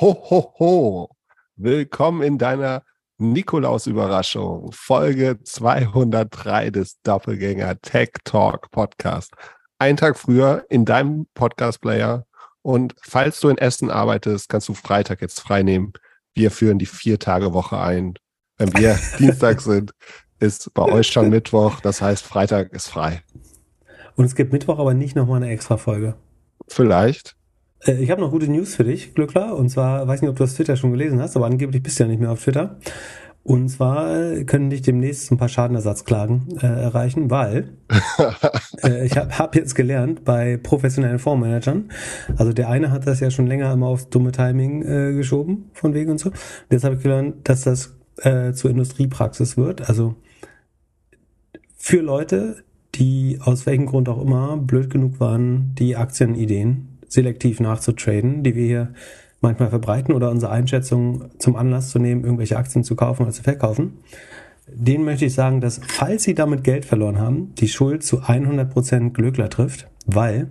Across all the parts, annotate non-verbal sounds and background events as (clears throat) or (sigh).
Ho, ho, ho. Willkommen in deiner Nikolaus-Überraschung. Folge 203 des Doppelgänger Tech Talk Podcast. Ein Tag früher in deinem Podcast-Player. Und falls du in Essen arbeitest, kannst du Freitag jetzt frei nehmen. Wir führen die Vier-Tage-Woche ein. Wenn wir (laughs) Dienstag sind, ist bei euch schon Mittwoch. Das heißt, Freitag ist frei. Und es gibt Mittwoch aber nicht nochmal eine extra Folge. Vielleicht. Äh, ich habe noch gute News für dich, Glückler. Und zwar, weiß nicht, ob du das Twitter schon gelesen hast, aber angeblich bist du ja nicht mehr auf Twitter. Und zwar können dich demnächst ein paar Schadenersatzklagen äh, erreichen, weil (laughs) äh, ich habe hab jetzt gelernt bei professionellen Fondsmanagern, also der eine hat das ja schon länger immer aufs dumme Timing äh, geschoben, von wegen und so. Und jetzt habe ich gelernt, dass das äh, zur Industriepraxis wird. Also für Leute, die aus welchem Grund auch immer blöd genug waren, die Aktienideen selektiv nachzutraden, die wir hier manchmal verbreiten oder unsere Einschätzung zum Anlass zu nehmen, irgendwelche Aktien zu kaufen oder zu verkaufen. Den möchte ich sagen, dass falls Sie damit Geld verloren haben, die Schuld zu 100% Glückler trifft, weil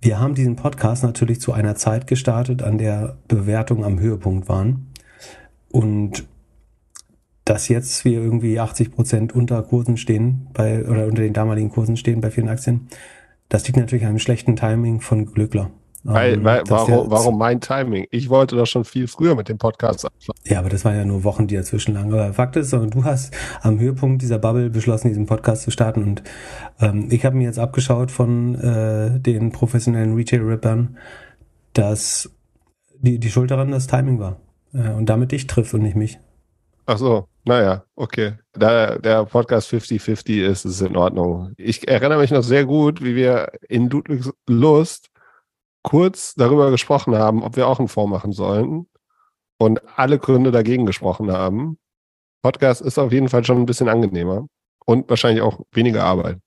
wir haben diesen Podcast natürlich zu einer Zeit gestartet, an der Bewertungen am Höhepunkt waren. Und dass jetzt wir irgendwie 80% unter Kursen stehen bei, oder unter den damaligen Kursen stehen bei vielen Aktien, das liegt natürlich an einem schlechten Timing von Glückler. Weil, ähm, weil, warum, warum mein Timing? Ich wollte doch schon viel früher mit dem Podcast anfangen. Ja, aber das waren ja nur Wochen, die dazwischen lagen. Aber Fakt ist, du hast am Höhepunkt dieser Bubble beschlossen, diesen Podcast zu starten. Und ähm, ich habe mir jetzt abgeschaut von äh, den professionellen Retail-Rippern, dass die, die Schuld daran das Timing war. Äh, und damit dich trifft und nicht mich. Ach so, naja, okay. Da der Podcast 50-50 ist, ist es in Ordnung. Ich erinnere mich noch sehr gut, wie wir in Ludwigs Lust kurz darüber gesprochen haben, ob wir auch einen Fonds machen sollen und alle Gründe dagegen gesprochen haben. Podcast ist auf jeden Fall schon ein bisschen angenehmer und wahrscheinlich auch weniger Arbeit.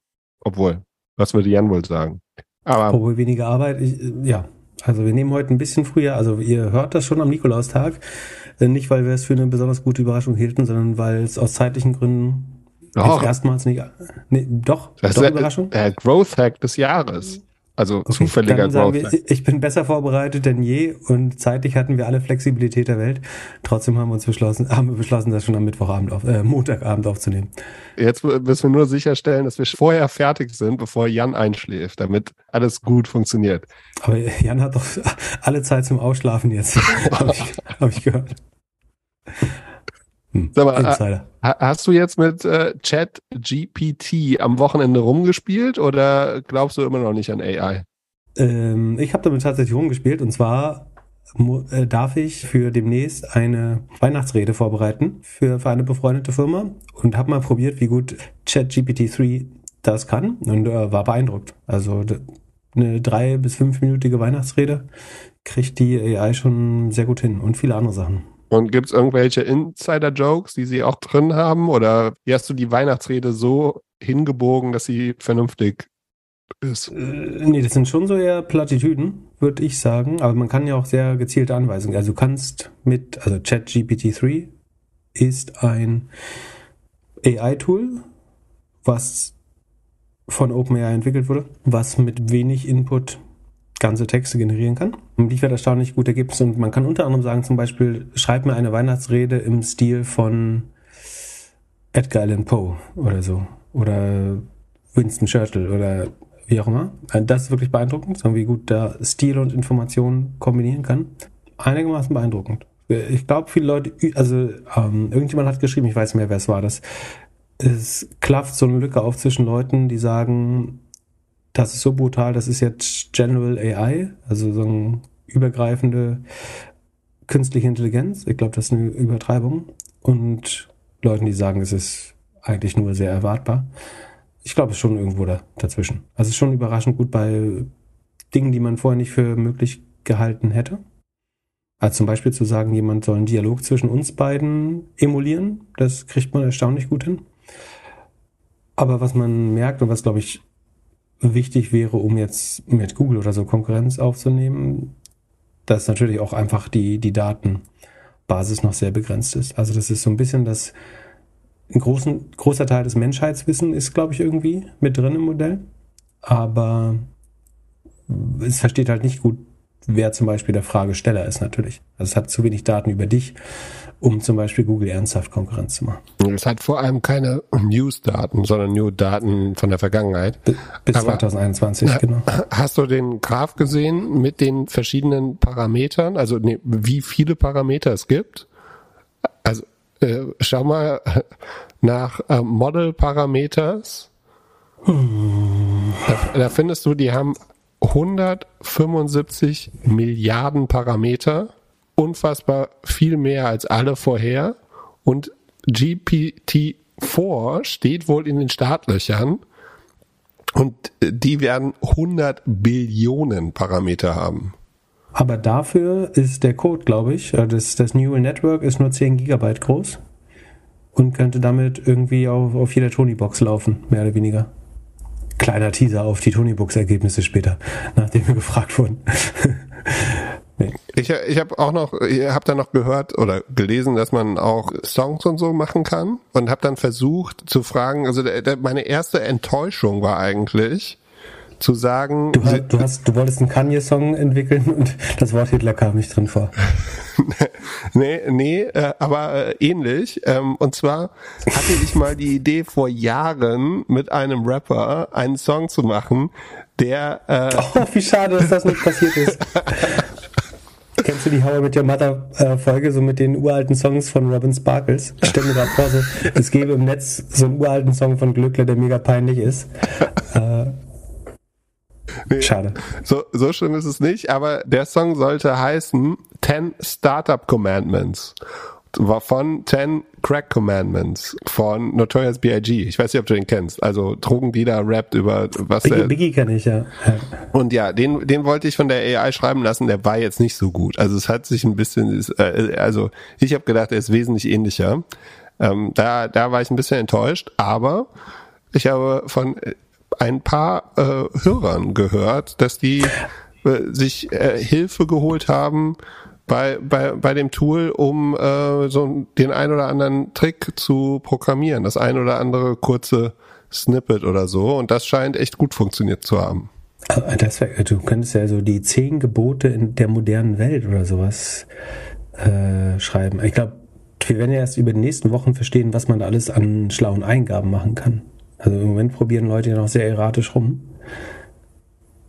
Obwohl, was würde Jan wohl sagen? Aber Obwohl weniger Arbeit, ich, ja. Also wir nehmen heute ein bisschen früher, also ihr hört das schon am Nikolaustag. Äh, nicht, weil wir es für eine besonders gute Überraschung hielten, sondern weil es aus zeitlichen Gründen doch. erstmals nicht. Nee, doch, das doch ist Überraschung. Der Growth Hack des Jahres. Also okay, zufälliger Growth wir, Ich bin besser vorbereitet denn je und zeitlich hatten wir alle Flexibilität der Welt. Trotzdem haben wir uns beschlossen, haben wir beschlossen, das schon am Mittwochabend auf, äh, Montagabend aufzunehmen. Jetzt müssen wir nur sicherstellen, dass wir vorher fertig sind, bevor Jan einschläft, damit alles gut funktioniert. Aber Jan hat doch alle Zeit zum Ausschlafen jetzt, (laughs) habe ich, hab ich gehört. Hm, Sag mal, Insider. hast du jetzt mit äh, Chat GPT am Wochenende rumgespielt oder glaubst du immer noch nicht an AI? Ähm, ich habe damit tatsächlich rumgespielt und zwar äh, darf ich für demnächst eine Weihnachtsrede vorbereiten für, für eine befreundete Firma und habe mal probiert, wie gut ChatGPT 3 das kann und äh, war beeindruckt. Also eine drei- bis fünfminütige Weihnachtsrede kriegt die AI schon sehr gut hin und viele andere Sachen. Und gibt es irgendwelche Insider-Jokes, die sie auch drin haben? Oder wie hast du die Weihnachtsrede so hingebogen, dass sie vernünftig ist? Äh, nee, das sind schon so eher Plattitüden, würde ich sagen. Aber man kann ja auch sehr gezielte Anweisungen. Also du kannst mit, also ChatGPT 3 ist ein AI-Tool, was von OpenAI entwickelt wurde, was mit wenig Input ganze Texte generieren kann. Und liefert erstaunlich gute Ergebnisse. Und man kann unter anderem sagen, zum Beispiel, schreib mir eine Weihnachtsrede im Stil von Edgar Allan Poe oder so. Oder Winston Churchill oder wie auch immer. Also das ist wirklich beeindruckend, wie gut da Stil und Information kombinieren kann. Einigermaßen beeindruckend. Ich glaube, viele Leute, also ähm, irgendjemand hat geschrieben, ich weiß nicht mehr, wer es war, dass es klafft so eine Lücke auf zwischen Leuten, die sagen, das ist so brutal, das ist jetzt General AI, also so eine übergreifende künstliche Intelligenz. Ich glaube, das ist eine Übertreibung. Und Leuten, die sagen, es ist eigentlich nur sehr erwartbar. Ich glaube, es ist schon irgendwo da, dazwischen. Also es ist schon überraschend gut bei Dingen, die man vorher nicht für möglich gehalten hätte. Also zum Beispiel zu sagen, jemand soll einen Dialog zwischen uns beiden emulieren, das kriegt man erstaunlich gut hin. Aber was man merkt und was, glaube ich, wichtig wäre, um jetzt mit Google oder so Konkurrenz aufzunehmen, dass natürlich auch einfach die, die Datenbasis noch sehr begrenzt ist. Also das ist so ein bisschen das, ein großen, großer Teil des Menschheitswissen ist, glaube ich, irgendwie mit drin im Modell. Aber es versteht halt nicht gut wer zum Beispiel der Fragesteller ist natürlich. Also es hat zu wenig Daten über dich, um zum Beispiel Google ernsthaft Konkurrenz zu machen. Es hat vor allem keine News-Daten, sondern nur Daten von der Vergangenheit. Bis Aber 2021, genau. (laughs) Hast du den Graph gesehen mit den verschiedenen Parametern? Also nee, wie viele Parameter es gibt? Also äh, schau mal (laughs) nach äh, Model Parameters. Hm. Da, da findest du, die haben 175 Milliarden Parameter, unfassbar viel mehr als alle vorher. Und GPT-4 steht wohl in den Startlöchern und die werden 100 Billionen Parameter haben. Aber dafür ist der Code, glaube ich, äh, das, das Neural Network ist nur 10 Gigabyte groß und könnte damit irgendwie auf, auf jeder Tony-Box laufen, mehr oder weniger. Kleiner Teaser auf die Tony-Box-Ergebnisse später, nachdem wir gefragt wurden. (laughs) Ich, ich habe auch noch, ich habe da noch gehört oder gelesen, dass man auch Songs und so machen kann und habe dann versucht zu fragen, also der, der, meine erste Enttäuschung war eigentlich, zu sagen. Du, hast, du, hast, du wolltest einen Kanye-Song entwickeln und (laughs) das Wort Hitler kam nicht drin vor. (laughs) nee, nee, äh, aber äh, ähnlich. Ähm, und zwar hatte ich mal die Idee vor Jahren mit einem Rapper einen Song zu machen, der. Äh, (laughs) oh, wie schade, dass das nicht passiert ist. Kennst du die How mit Your Mother äh, Folge, so mit den uralten Songs von Robin Sparkles? Ich stelle mir gerade vor, so, es gäbe im Netz so einen uralten Song von Glückler, der mega peinlich ist. Äh, Nee, Schade. So, so schlimm ist es nicht, aber der Song sollte heißen 10 Startup Commandments. War von 10 Crack Commandments von Notorious B.I.G. Ich weiß nicht, ob du den kennst. Also Drogendealer rappt über was Biggie, der... Biggie kann ich, ja. Und ja, den, den wollte ich von der AI schreiben lassen. Der war jetzt nicht so gut. Also es hat sich ein bisschen... Äh, also ich habe gedacht, er ist wesentlich ähnlicher. Ähm, da, da war ich ein bisschen enttäuscht. Aber ich habe von ein paar äh, Hörern gehört, dass die äh, sich äh, Hilfe geholt haben bei, bei, bei dem Tool, um äh, so den ein oder anderen Trick zu programmieren, das ein oder andere kurze Snippet oder so. Und das scheint echt gut funktioniert zu haben. Das wär, du könntest ja so die zehn Gebote in der modernen Welt oder sowas äh, schreiben. Ich glaube, wir werden ja erst über die nächsten Wochen verstehen, was man alles an schlauen Eingaben machen kann. Also im Moment probieren Leute ja noch sehr erratisch rum.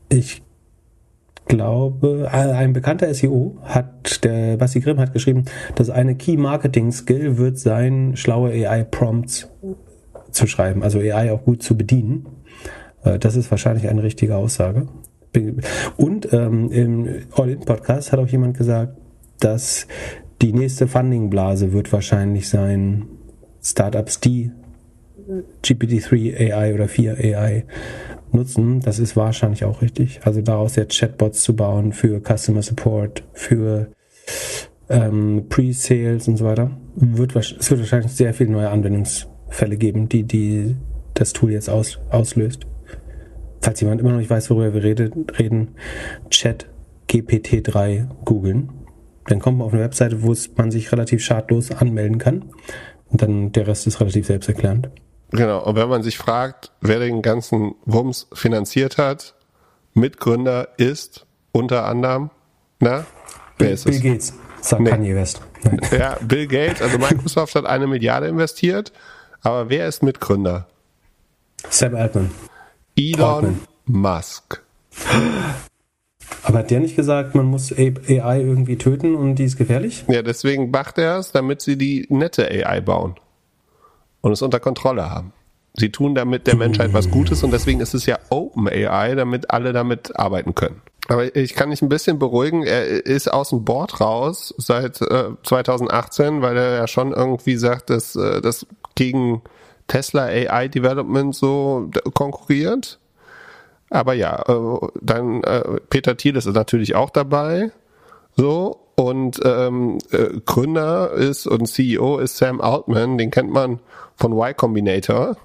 Ich glaube, äh, ein bekannter SEO hat, der Basti Grimm hat geschrieben, dass eine Key Marketing Skill wird sein, schlaue AI Prompts zu schreiben, also AI auch gut zu bedienen. Äh, das ist wahrscheinlich eine richtige Aussage. Und ähm, im All-In-Podcast hat auch jemand gesagt, dass die nächste Funding-Blase wird wahrscheinlich sein, Startups, die GPT-3 AI oder 4 AI nutzen, das ist wahrscheinlich auch richtig. Also daraus jetzt Chatbots zu bauen für Customer Support, für ähm, Pre-Sales und so weiter, wird, es wird wahrscheinlich sehr viele neue Anwendungsfälle geben, die, die das Tool jetzt aus, auslöst. Falls jemand immer noch nicht weiß, worüber wir reden, reden Chat GPT-3 googeln. Dann kommt man auf eine Webseite, wo man sich relativ schadlos anmelden kann. Und dann der Rest ist relativ selbsterklärend. Genau, und wenn man sich fragt, wer den ganzen Wumms finanziert hat, Mitgründer ist unter anderem, na, wer Bill, ist es? Bill Gates, sagt nee. Kanye West. (laughs) Ja, Bill Gates, also Microsoft hat eine Milliarde investiert, aber wer ist Mitgründer? Sam Altman. Elon Altman. Musk. Aber hat der nicht gesagt, man muss AI irgendwie töten und die ist gefährlich? Ja, deswegen macht er es, damit sie die nette AI bauen und es unter Kontrolle haben. Sie tun damit der Menschheit was Gutes und deswegen ist es ja Open AI, damit alle damit arbeiten können. Aber ich kann mich ein bisschen beruhigen. Er ist aus dem Board raus seit äh, 2018, weil er ja schon irgendwie sagt, dass äh, das gegen Tesla AI Development so konkurriert. Aber ja, äh, dann äh, Peter Thiel ist natürlich auch dabei. So und ähm, äh, Gründer ist und CEO ist Sam Altman, den kennt man von Y Combinator.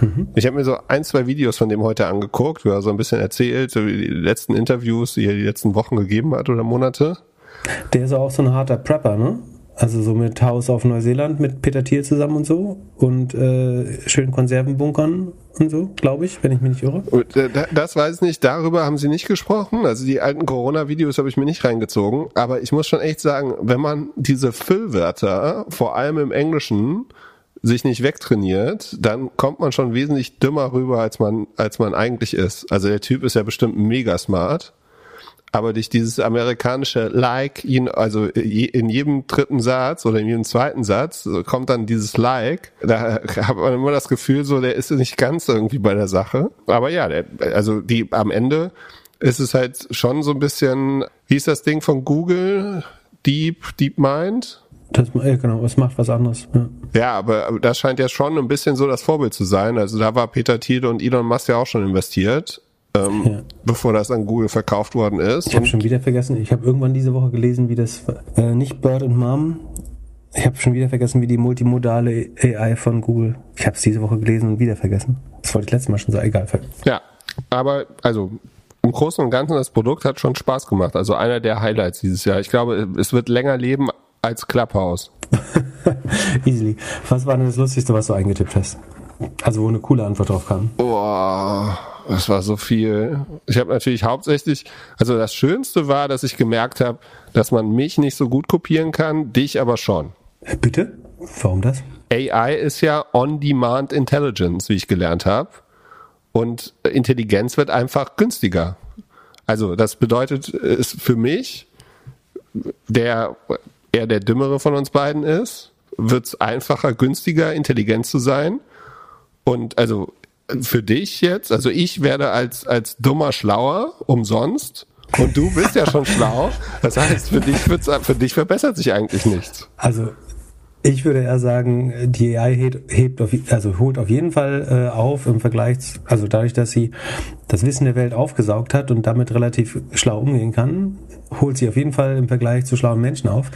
Mhm. Ich habe mir so ein, zwei Videos von dem heute angeguckt, wo er so ein bisschen erzählt, so die letzten Interviews, die er die letzten Wochen gegeben hat oder Monate. Der ist auch so ein harter Prepper, ne? Also so mit Haus auf Neuseeland mit Peter Thiel zusammen und so und äh, schönen Konservenbunkern und so, glaube ich, wenn ich mich nicht irre. Äh, das weiß ich nicht, darüber haben sie nicht gesprochen. Also die alten Corona-Videos habe ich mir nicht reingezogen. Aber ich muss schon echt sagen, wenn man diese Füllwörter, vor allem im Englischen, sich nicht wegtrainiert, dann kommt man schon wesentlich dümmer rüber, als man, als man eigentlich ist. Also der Typ ist ja bestimmt mega smart aber durch dieses amerikanische Like, also in jedem dritten Satz oder in jedem zweiten Satz kommt dann dieses Like. Da hat man immer das Gefühl, so der ist nicht ganz irgendwie bei der Sache. Aber ja, der, also die am Ende ist es halt schon so ein bisschen, wie ist das Ding von Google? Deep, Deep Mind? Das, ja, genau, es macht was anderes. Ja. ja, aber das scheint ja schon ein bisschen so das Vorbild zu sein. Also da war Peter Thiel und Elon Musk ja auch schon investiert ähm, ja. bevor das an Google verkauft worden ist. Ich habe schon wieder vergessen, ich habe irgendwann diese Woche gelesen, wie das, äh, nicht Bird and Mom, ich habe schon wieder vergessen, wie die multimodale AI von Google, ich habe es diese Woche gelesen und wieder vergessen. Das wollte ich letztes Mal schon sagen, egal. Ja, aber also im Großen und Ganzen, das Produkt hat schon Spaß gemacht. Also einer der Highlights dieses Jahr. Ich glaube, es wird länger leben als Clubhouse. (laughs) Easily. Was war denn das Lustigste, was du eingetippt hast? Also wo eine coole Antwort drauf kam. Boah, das war so viel. Ich habe natürlich hauptsächlich, also das Schönste war, dass ich gemerkt habe, dass man mich nicht so gut kopieren kann, dich aber schon. Äh, bitte? Warum das? AI ist ja On-Demand Intelligence, wie ich gelernt habe. Und Intelligenz wird einfach günstiger. Also das bedeutet, ist für mich, der eher der dümmere von uns beiden ist, wird es einfacher, günstiger, intelligent zu sein. Und also für dich jetzt, also ich werde als, als dummer schlauer, umsonst. Und du bist ja schon schlau. Das heißt, für dich, wird's, für dich verbessert sich eigentlich nichts. Also, ich würde eher sagen, die AI hebt, hebt auf, also holt auf jeden Fall äh, auf im Vergleich, also dadurch, dass sie das Wissen der Welt aufgesaugt hat und damit relativ schlau umgehen kann, holt sie auf jeden Fall im Vergleich zu schlauen Menschen auf.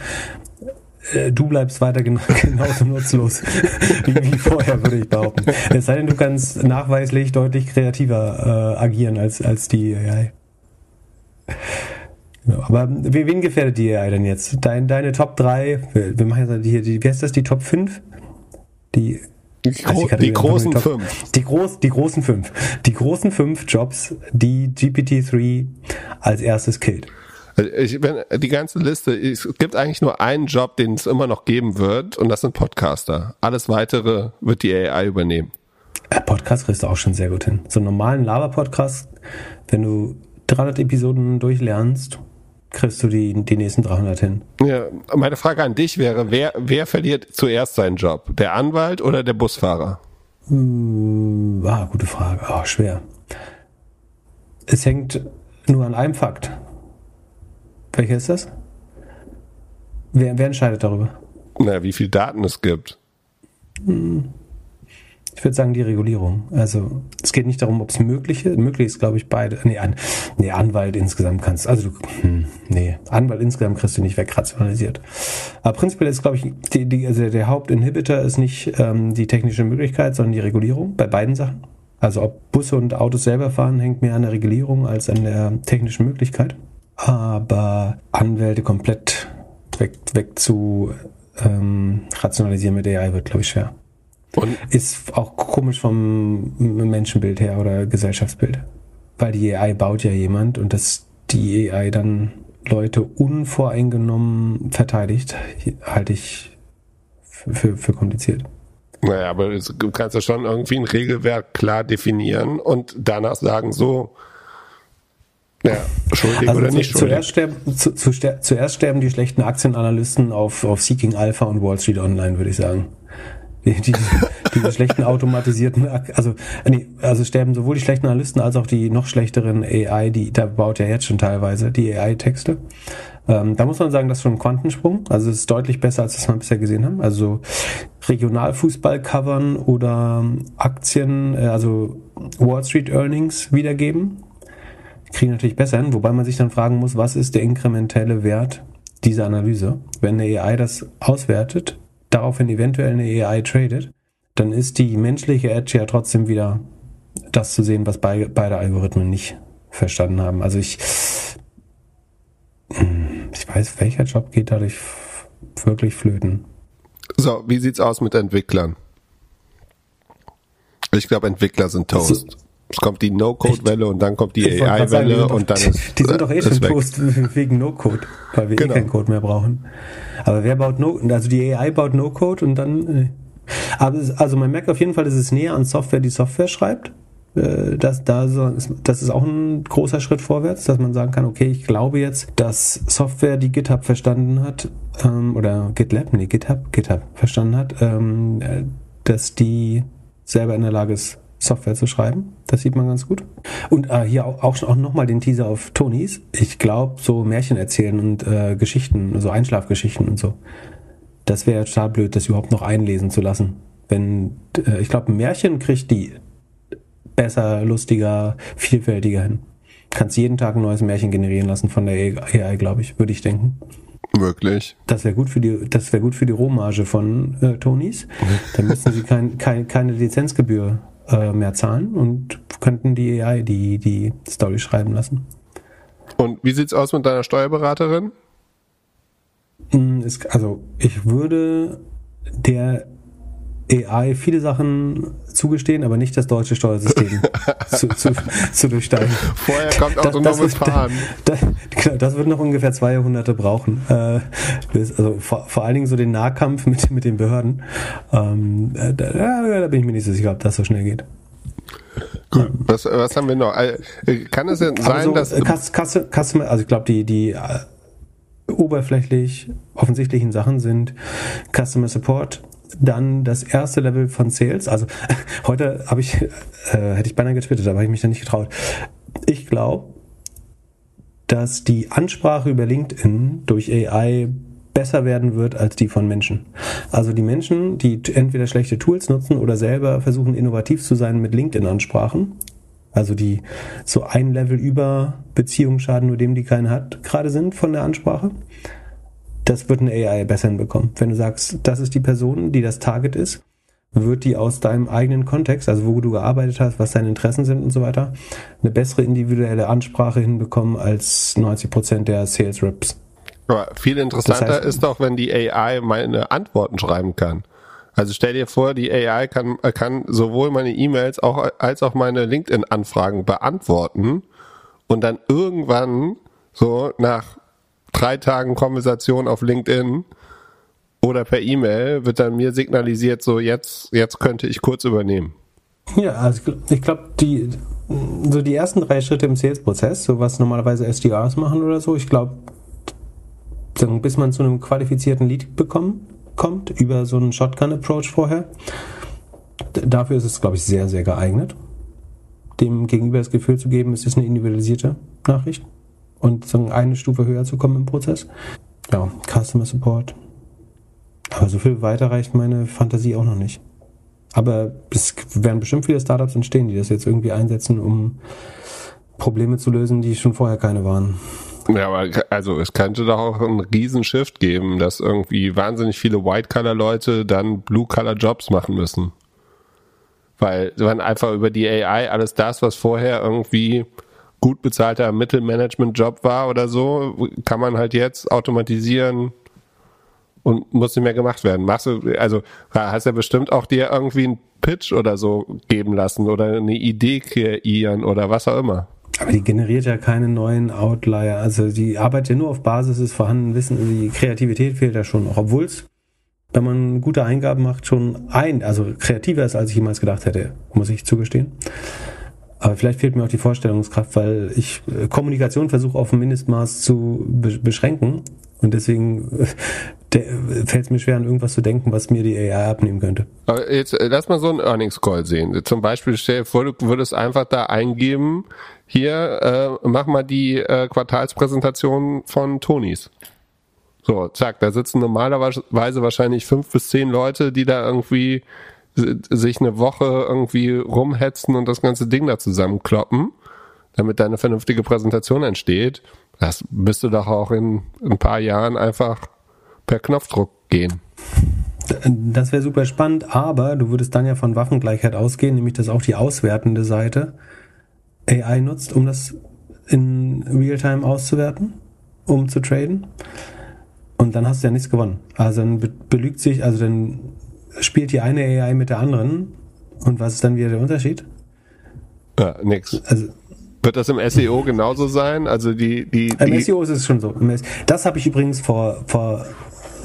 Äh, du bleibst weiter genau, (laughs) genauso nutzlos (laughs) wie, wie, vorher, würde ich behaupten. Es sei denn, du kannst nachweislich deutlich kreativer äh, agieren als, als die AI. aber wen gefährdet die AI denn jetzt? Dein, deine Top 3, wir, machen jetzt hier, die, wie heißt das, die Top 5? Die, die, Gro die großen Top, fünf. Die, groß, die großen fünf. Die großen fünf Jobs, die GPT-3 als erstes killt. Ich, wenn, die ganze Liste, es gibt eigentlich nur einen Job, den es immer noch geben wird, und das sind Podcaster. Alles weitere wird die AI übernehmen. Äh, Podcast kriegst du auch schon sehr gut hin. So einen normalen Lava-Podcast, wenn du 300 Episoden durchlernst, kriegst du die, die nächsten 300 hin. Ja, meine Frage an dich wäre, wer, wer verliert zuerst seinen Job? Der Anwalt oder der Busfahrer? Hm, ah, gute Frage. Oh, schwer. Es hängt nur an einem Fakt. Welcher ist das? Wer, wer entscheidet darüber? Na, wie viel Daten es gibt. Hm. Ich würde sagen, die Regulierung. Also es geht nicht darum, ob es möglich ist. Möglich ist, glaube ich, beide. Nee, an, nee, Anwalt insgesamt kannst Also du, hm, nee, Anwalt insgesamt kriegst du nicht wegrationalisiert. Aber prinzipiell ist, glaube ich, die, die, also der Hauptinhibitor ist nicht ähm, die technische Möglichkeit, sondern die Regulierung bei beiden Sachen. Also ob Busse und Autos selber fahren, hängt mehr an der Regulierung als an der technischen Möglichkeit aber Anwälte komplett weg, weg zu ähm, rationalisieren mit AI wird, glaube ich, schwer. Und? Ist auch komisch vom Menschenbild her oder Gesellschaftsbild. Weil die AI baut ja jemand und dass die AI dann Leute unvoreingenommen verteidigt, halte ich für, für kompliziert. Naja, aber du kannst ja schon irgendwie ein Regelwerk klar definieren und danach sagen, so, ja, schuldig also oder nicht zuerst sterben, zu, zu, zuerst sterben die schlechten Aktienanalysten auf, auf Seeking Alpha und Wall Street Online, würde ich sagen. Die, die, die schlechten automatisierten, also, nee, also sterben sowohl die schlechten Analysten als auch die noch schlechteren AI, die, da baut ja jetzt schon teilweise die AI-Texte. Ähm, da muss man sagen, das ist schon ein Quantensprung. Also es ist deutlich besser, als das wir bisher gesehen haben. Also Regionalfußball covern oder Aktien, äh, also Wall Street Earnings wiedergeben kriegen natürlich besser hin, wobei man sich dann fragen muss, was ist der inkrementelle Wert dieser Analyse? Wenn eine AI das auswertet, daraufhin eventuell eine AI tradet, dann ist die menschliche Edge ja trotzdem wieder das zu sehen, was beide, beide Algorithmen nicht verstanden haben. Also ich, hm, ich weiß, welcher Job geht dadurch wirklich flöten. So, wie sieht's aus mit Entwicklern? Ich glaube, Entwickler sind Toast. Es kommt die No-Code-Welle und dann kommt die AI-Welle und dann ist Die sind doch eh schon Toast (laughs) wegen No-Code, weil wir eh Genau. eh keinen Code mehr brauchen. Aber wer baut No, also die AI baut No-Code und dann, äh, aber es, also man merkt auf jeden Fall, dass es näher an Software, die Software schreibt. Äh, Das, das ist auch ein großer Schritt vorwärts, dass man sagen kann, okay, ich glaube jetzt, dass Software, die GitHub verstanden hat, ähm, oder GitLab, nee, GitHub, GitHub verstanden hat, ähm, äh, dass die selber in der Lage ist, Software zu schreiben. Das sieht man ganz gut. Und äh, hier auch, auch, auch nochmal den Teaser auf Tonys. Ich glaube, so Märchen erzählen und äh, Geschichten, so Einschlafgeschichten und so. Das wäre total blöd, das überhaupt noch einlesen zu lassen. Wenn, äh, ich glaube, ein Märchen kriegt die besser, lustiger, vielfältiger hin. Kannst jeden Tag ein neues Märchen generieren lassen von der AI, glaube ich, würde ich denken. Möglich. Das wäre gut für die, das wäre gut für die Rohmarge von äh, Tonys. Dann müssten sie kein, kein, keine Lizenzgebühr äh, mehr zahlen und könnten die AI die, die Story schreiben lassen. Und wie sieht's aus mit deiner Steuerberaterin? Es, also ich würde der AI viele Sachen zugestehen, aber nicht das deutsche Steuersystem (laughs) zu, zu, zu durchsteigen. Vorher kommt Das- autonomes wird- Fahren. Das, genau, das wird noch ungefähr zwei Jahrhunderte brauchen. Äh, das, also vor, vor allen Dingen so den Nahkampf mit, mit den Behörden. Ähm, äh, da, da bin ich mir nicht so sicher, ob das so schnell geht. Gut. Was, was haben wir noch? Äh, Kann es denn sein, so, dass Cus- Customer, also ich glaube, die, die oberflächlich offensichtlichen Sachen sind Customer Support, dann das erste Level von Sales. Also (laughs) heute habe ich, äh, hätte ich beinahe getwittert, aber habe ich mich da nicht getraut. Ich glaube, dass die Ansprache über LinkedIn durch AI besser werden wird als die von Menschen. Also die Menschen, die entweder schlechte Tools nutzen oder selber versuchen innovativ zu sein mit LinkedIn-Ansprachen, also die so ein Level über Beziehungsschaden, nur dem die keine hat, gerade sind von der Ansprache. Das wird eine AI besser hinbekommen. Wenn du sagst, das ist die Person, die das Target ist, wird die aus deinem eigenen Kontext, also wo du gearbeitet hast, was deine Interessen sind und so weiter, eine bessere individuelle Ansprache hinbekommen als 90 Prozent der Sales Reps. Aber viel interessanter Das heißt- ist doch, wenn die AI meine Antworten schreiben kann. Also stell dir vor, die AI kann, kann sowohl meine E-Mails auch, als auch meine LinkedIn-Anfragen beantworten und dann irgendwann so nach drei Tagen Konversation auf LinkedIn oder per E-Mail wird dann mir signalisiert, so jetzt, jetzt könnte ich kurz übernehmen. Ja, also ich glaube, die so die ersten drei Schritte im Sales-Prozess, so was normalerweise SDRs machen oder so, ich glaube, bis man zu einem qualifizierten Lead bekommen, kommt, über so einen Shotgun-Approach vorher, dafür ist es, glaube ich, sehr, sehr geeignet, dem Gegenüber das Gefühl zu geben, es ist eine individualisierte Nachricht und so eine Stufe höher zu kommen im Prozess. Ja, Customer Support. Aber so viel weiter reicht meine Fantasie auch noch nicht. Aber es werden bestimmt viele Startups entstehen, die das jetzt irgendwie einsetzen, um Probleme zu lösen, die schon vorher keine waren. Ja, aber also es könnte doch auch einen riesen Shift geben, dass irgendwie wahnsinnig viele White-Color-Leute dann Blue-Color-Jobs machen müssen. Weil wenn einfach über die AI alles das, was vorher irgendwie gut bezahlter Mittelmanagement-Job war oder so, kann man halt jetzt automatisieren und muss nicht mehr gemacht werden. Machst du, also hast ja bestimmt auch dir irgendwie einen Pitch oder so geben lassen oder eine Idee kreieren oder was auch immer. Aber die generiert ja keine neuen Outlier. Also die arbeitet ja nur auf Basis des vorhandenen Wissens. Also die Kreativität fehlt da schon noch. Obwohl es, wenn man gute Eingaben macht, schon ein, also kreativer ist, als ich jemals gedacht hätte, muss ich zugestehen. Aber vielleicht fehlt mir auch die Vorstellungskraft, weil ich äh, Kommunikation versuche auf ein Mindestmaß zu be beschränken. Und deswegen (laughs) fällt es mir schwer, an irgendwas zu denken, was mir die AI abnehmen könnte. Aber jetzt äh, lass mal so einen Earnings Call sehen. Zum Beispiel stell dir vor, du würdest einfach da eingeben, hier, äh, mach mal die äh, Quartalspräsentation von Tonys. So, zack, da sitzen normalerweise wahrscheinlich fünf bis zehn Leute, die da irgendwie sich eine Woche irgendwie rumhetzen und das ganze Ding da zusammenkloppen, damit da eine vernünftige Präsentation entsteht. Das müsste doch auch in ein paar Jahren einfach per Knopfdruck gehen. Das wäre super spannend, aber du würdest dann ja von Waffengleichheit ausgehen, nämlich dass auch die auswertende Seite AI nutzt, um das in Realtime auszuwerten, um zu traden. Und dann hast du ja nichts gewonnen. Also dann belügt sich, also dann spielt die eine AI mit der anderen. Und was ist dann wieder der Unterschied? Ja, nix. Also, wird das im SEO genauso sein? Also die, die, die Im SEO ist es schon so. Das habe ich übrigens vor, vor,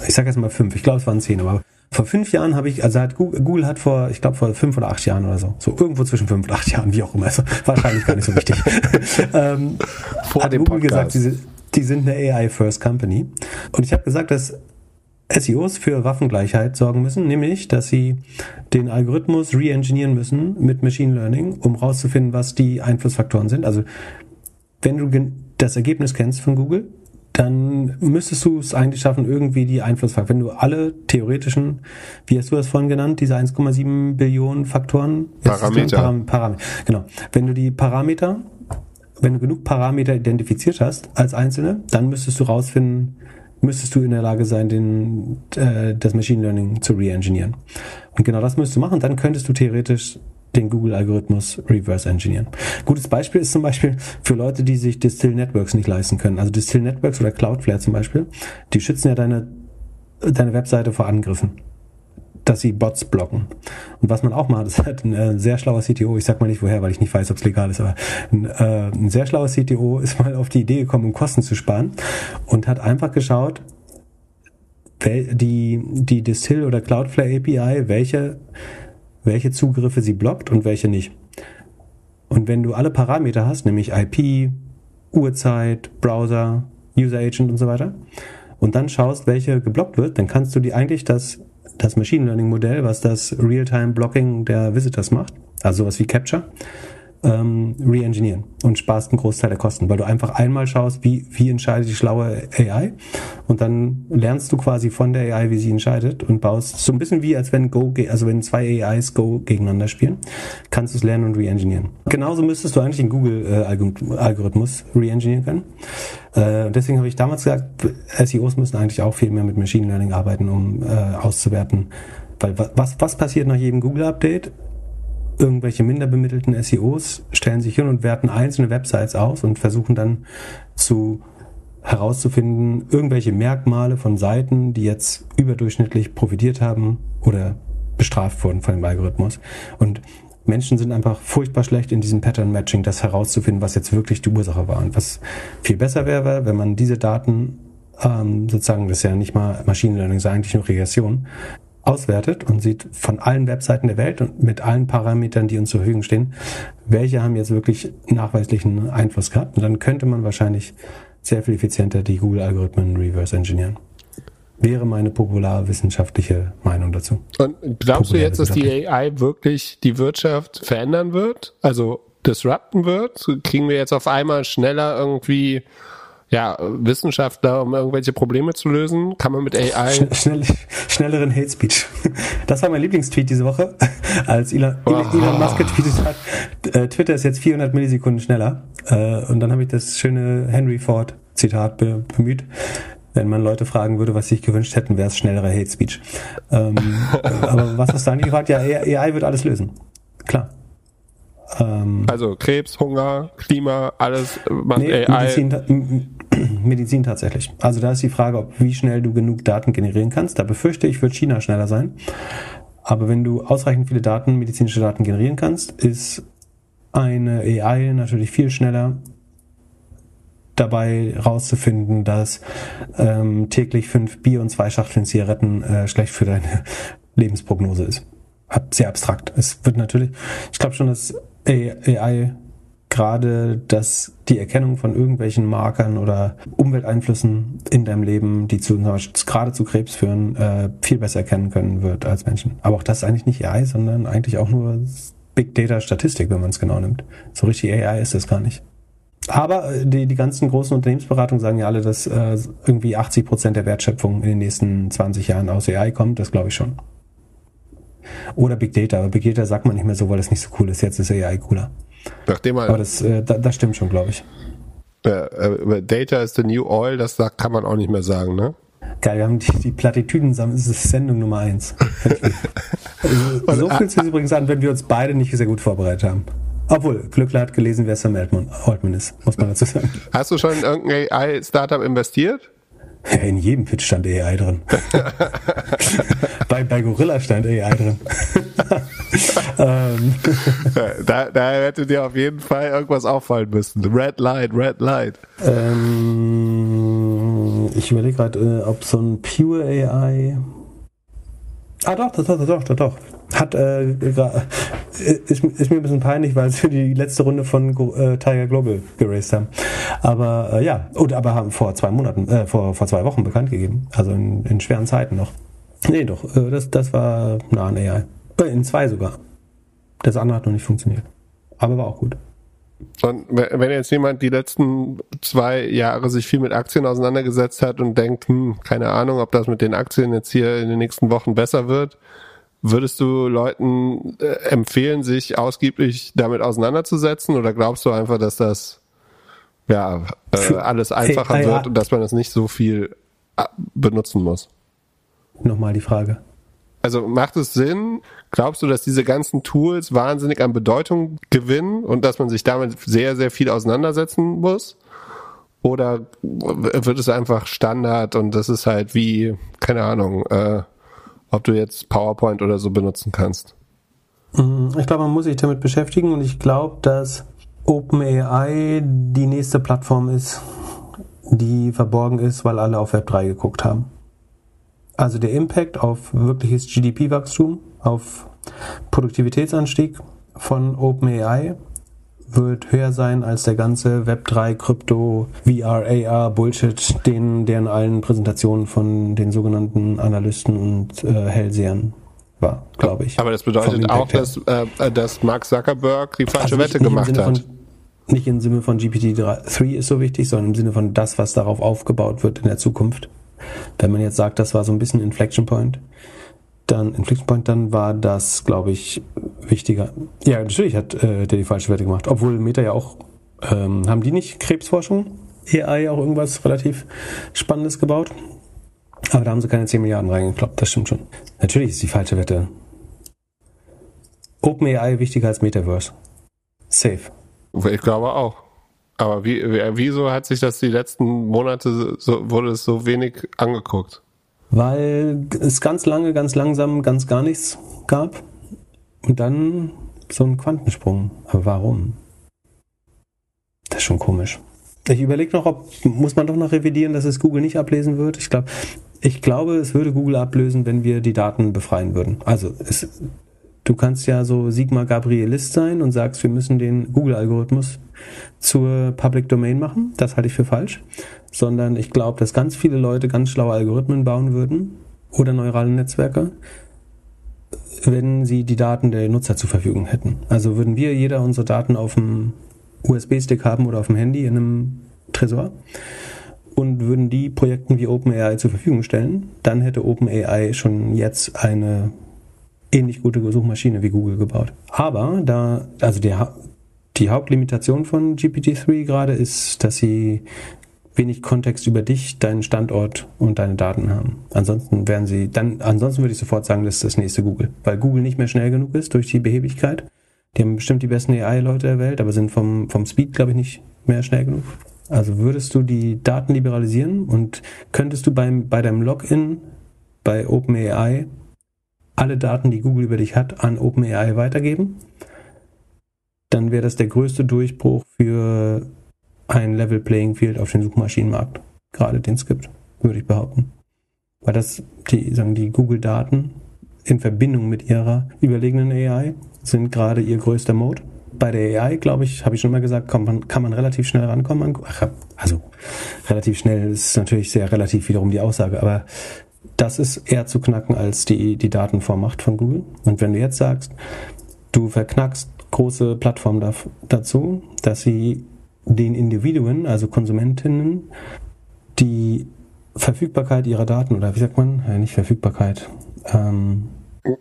ich sage jetzt mal fünf, ich glaube es waren zehn, aber vor fünf Jahren habe ich, also hat Google, Google hat vor, ich glaube vor fünf oder acht Jahren oder so, so irgendwo zwischen fünf und acht Jahren, wie auch immer, also wahrscheinlich gar nicht so wichtig, (laughs) ähm, vor hat Google Podcast. gesagt, die, die sind eine AI-First Company. Und ich habe gesagt, dass SEOs für Waffengleichheit sorgen müssen, nämlich, dass sie den Algorithmus re-engineeren müssen mit Machine Learning, um rauszufinden, was die Einflussfaktoren sind. Also, wenn du das Ergebnis kennst von Google, dann müsstest du es eigentlich schaffen, irgendwie die Einflussfaktoren. Wenn du alle theoretischen, wie hast du das vorhin genannt, diese 1,7 Billionen Faktoren? Parameter. Param Parameter. Genau. Wenn du die Parameter, wenn du genug Parameter identifiziert hast als einzelne, dann müsstest du rausfinden, müsstest du in der Lage sein, den, äh, das Machine Learning zu re-engineeren. Und genau das müsstest du machen, dann könntest du theoretisch den Google-Algorithmus reverse engineeren. Gutes Beispiel ist zum Beispiel für Leute, die sich Distill Networks nicht leisten können. Also Distill Networks oder Cloudflare zum Beispiel, die schützen ja deine, deine Webseite vor Angriffen dass sie Bots blocken. Und was man auch macht, (laughs) ist halt ein äh, sehr schlauer CTO, ich sag mal nicht woher, weil ich nicht weiß, ob es legal ist, aber ein, äh, ein sehr schlauer CTO (laughs) ist mal auf die Idee gekommen, um Kosten zu sparen und hat einfach geschaut, die, die Distill oder Cloudflare API, welche, welche Zugriffe sie blockt und welche nicht. Und wenn du alle Parameter hast, nämlich IP, Uhrzeit, Browser, User Agent und so weiter, und dann schaust, welche geblockt wird, dann kannst du die eigentlich das das Machine Learning Modell, was das Real-Time Blocking der Visitors macht, also sowas wie Capture, ähm, re-engineeren und sparst einen Großteil der Kosten, weil du einfach einmal schaust, wie, wie entscheidet die schlaue AI und dann lernst du quasi von der AI, wie sie entscheidet und baust so ein bisschen wie, als wenn Go, also wenn zwei AIs Go gegeneinander spielen, kannst du es lernen und re-engineeren. Genauso müsstest du eigentlich den Google-Algorithmus re-engineeren können. Äh, deswegen habe ich damals gesagt, SEOs müssen eigentlich auch viel mehr mit Machine Learning arbeiten, um äh, auszuwerten, weil was, was passiert nach jedem Google-Update? Irgendwelche minder bemittelten SEOs stellen sich hin und werten einzelne Websites aus und versuchen dann zu herauszufinden, irgendwelche Merkmale von Seiten, die jetzt überdurchschnittlich profitiert haben oder bestraft wurden von dem Algorithmus. Und Menschen sind einfach furchtbar schlecht in diesem Pattern Matching, das herauszufinden, was jetzt wirklich die Ursache war. Und was viel besser wäre, wenn man diese Daten ähm, sozusagen, das ist ja nicht mal Machine Learning, sondern eigentlich nur Regression, auswertet und sieht von allen Webseiten der Welt und mit allen Parametern, die uns zur Verfügung stehen, welche haben jetzt wirklich nachweislichen Einfluss gehabt. Und dann könnte man wahrscheinlich sehr viel effizienter die Google-Algorithmen reverse engineeren. Wäre meine popularwissenschaftliche Meinung dazu. Und glaubst du jetzt, dass die AI wirklich die Wirtschaft verändern wird? Also disrupten wird? Kriegen wir jetzt auf einmal schneller irgendwie ja, Wissenschaftler, um irgendwelche Probleme zu lösen? Kann man mit AI. Schnell, schnelleren Hate Speech. Das war mein Lieblingstweet diese Woche, (laughs) als Elon, oh. Elon Musk getweetet hat, äh, Twitter ist jetzt 400 Millisekunden schneller. Äh, und dann habe ich das schöne Henry Ford Zitat bemüht. Wenn man Leute fragen würde, was sie sich gewünscht hätten, wäre es schnellerer Hate Speech. Ähm, (laughs) aber was hast du eigentlich gefragt? Ja, AI wird alles lösen. Klar. Ähm, also Krebs, Hunger, Klima, alles macht nee, AI. Medizin, (clears throat) Medizin tatsächlich. Also da ist die Frage, ob wie schnell du genug Daten generieren kannst. Da befürchte ich, wird China schneller sein. Aber wenn du ausreichend viele Daten, medizinische Daten generieren kannst, ist eine AI natürlich viel schneller dabei rauszufinden, dass ähm, täglich fünf Bier und zwei Schachteln Zigaretten äh, schlecht für deine (laughs) Lebensprognose ist. Sehr abstrakt. Es wird natürlich, ich glaube schon, dass AI gerade dass die Erkennung von irgendwelchen Markern oder Umwelteinflüssen in deinem Leben, die zu, gerade zu Krebs führen, äh, viel besser erkennen können wird als Menschen. Aber auch das ist eigentlich nicht AI, sondern eigentlich auch nur Big Data Statistik, wenn man es genau nimmt. So richtig AI ist es gar nicht. Aber äh, die, die ganzen großen Unternehmensberatungen sagen ja alle, dass äh, irgendwie 80 Prozent der Wertschöpfung in den nächsten 20 Jahren aus AI kommt. Das glaube ich schon. Oder Big Data. Aber Big Data sagt man nicht mehr so, weil das nicht so cool ist. Jetzt ist AI cooler. Nachdem Aber das, äh, da, das stimmt schon, glaube ich. Äh, Data is the new oil, das kann man auch nicht mehr sagen, ne? Geil, wir haben die, die Plattitüden zusammen, das ist Sendung Nummer eins. also, (laughs) so fühlt es sich (laughs) übrigens an, wenn wir uns beide nicht sehr gut vorbereitet haben. Obwohl, Glückler hat gelesen, wer Sam Altman, Altman ist, muss man dazu sagen. Hast du schon in irgendein AI-Startup investiert? In jedem Pitch stand AI drin. (laughs) bei, bei Gorilla stand AI drin. (laughs) Ähm. da, da hätte dir auf jeden Fall irgendwas auffallen müssen. Red Light, Red Light. Ähm, ich überlege gerade, äh, ob so ein Pure AI. Ah, doch, doch, doch, doch, doch, doch. Hat, äh, ist, ist mir ein bisschen peinlich, weil sie die letzte Runde von äh, Tiger Global geraced haben. Aber äh, ja, oder aber haben vor zwei Monaten, äh, vor, vor zwei Wochen bekannt gegeben. Also in, in schweren Zeiten noch. Nee, doch, äh, das, das war nah an AI. Äh, in zwei sogar. Das andere hat noch nicht funktioniert. Aber war auch gut. Und wenn jetzt jemand die letzten zwei Jahre sich viel mit Aktien auseinandergesetzt hat und denkt, hm, keine Ahnung, ob das mit den Aktien jetzt hier in den nächsten Wochen besser wird, würdest du Leuten äh, empfehlen, sich ausgiebig damit auseinanderzusetzen oder glaubst du einfach, dass das ja äh, alles einfacher hey, wird und dass man das nicht so viel äh, benutzen muss? Nochmal die Frage. Also macht es Sinn? Glaubst du, dass diese ganzen Tools wahnsinnig an Bedeutung gewinnen und dass man sich damit sehr, sehr viel auseinandersetzen muss? Oder wird es einfach Standard und das ist halt wie, keine Ahnung, äh, ob du jetzt PowerPoint oder so benutzen kannst? Mhm, ich glaube, man muss sich damit beschäftigen und ich glaube, dass OpenAI die nächste Plattform ist, die verborgen ist, weil alle auf Web 3 geguckt haben. Also der Impact auf wirkliches GDP-Wachstum, auf Produktivitätsanstieg von OpenAI wird höher sein als der ganze Web3, Krypto, VR, AR Bullshit, den deren allen Präsentationen von den sogenannten Analysten und äh, Hellsehern war, glaube ich. Aber das bedeutet auch, dass, äh, dass Mark Zuckerberg die falsche also Wette gemacht hat. Von, nicht im Sinne von GPT-3 ist so wichtig, sondern im Sinne von das, was darauf aufgebaut wird in der Zukunft. Wenn man jetzt sagt, das war so ein bisschen Inflection Point, dann Inflection Point, dann war das, glaube ich, wichtiger. Ja, natürlich hat äh, der die falsche Werte gemacht. Obwohl Meta ja auch, ähm, haben die nicht Krebsforschung, AI auch irgendwas relativ Spannendes gebaut? Aber da haben sie keine 10 Milliarden reingekloppt, das stimmt schon. Natürlich ist die falsche Wette. OpenAI wichtiger als Metaverse. Safe. Ich glaube auch. Aber wie, wieso hat sich das die letzten Monate so, wurde es so wenig angeguckt? Weil es ganz lange, ganz langsam, ganz gar nichts gab. Und dann so ein Quantensprung. Aber warum? Das ist schon komisch. Ich überlege noch, ob muss man doch noch revidieren, dass es Google nicht ablesen wird. Ich glaube, ich glaube, es würde Google ablösen, wenn wir die Daten befreien würden. Also es, du kannst ja so Sigma Gabrielist sein und sagst, wir müssen den Google-Algorithmus zur Public Domain machen. Das halte ich für falsch. Sondern ich glaube, dass ganz viele Leute ganz schlaue Algorithmen bauen würden oder neurale Netzwerke, wenn sie die Daten der Nutzer zur Verfügung hätten. Also würden wir jeder unsere Daten auf dem USB-Stick haben oder auf dem Handy in einem Tresor und würden die Projekten wie OpenAI zur Verfügung stellen, dann hätte OpenAI schon jetzt eine ähnlich gute Suchmaschine wie Google gebaut. Aber da, also der, die Hauptlimitation von GPT-3 gerade ist, dass sie wenig Kontext über dich, deinen Standort und deine Daten haben. Ansonsten wären sie, dann, ansonsten würde ich sofort sagen, das ist das nächste Google. Weil Google nicht mehr schnell genug ist durch die Behebigkeit. Die haben bestimmt die besten AI-Leute der Welt, aber sind vom, vom Speed, glaube ich, nicht mehr schnell genug. Also würdest du die Daten liberalisieren und könntest du beim, bei deinem Login bei OpenAI alle Daten, die Google über dich hat, an OpenAI weitergeben? Dann wäre das der größte Durchbruch für ein Level Playing Field auf den Suchmaschinenmarkt. Gerade den es gibt, würde ich behaupten. Weil das, die, sagen die Google-Daten in Verbindung mit ihrer überlegenen AI sind gerade ihr größter Mode. Bei der AI, glaube ich, habe ich schon mal gesagt, kann man, kann man relativ schnell rankommen. Ach, also relativ schnell ist natürlich sehr relativ wiederum die Aussage, aber das ist eher zu knacken als die, die Datenvormacht von Google. Und wenn du jetzt sagst, du verknackst große Plattform da, dazu, dass sie den Individuen, also Konsumentinnen, die Verfügbarkeit ihrer Daten oder wie sagt man? Ja, nicht Verfügbarkeit. Ähm,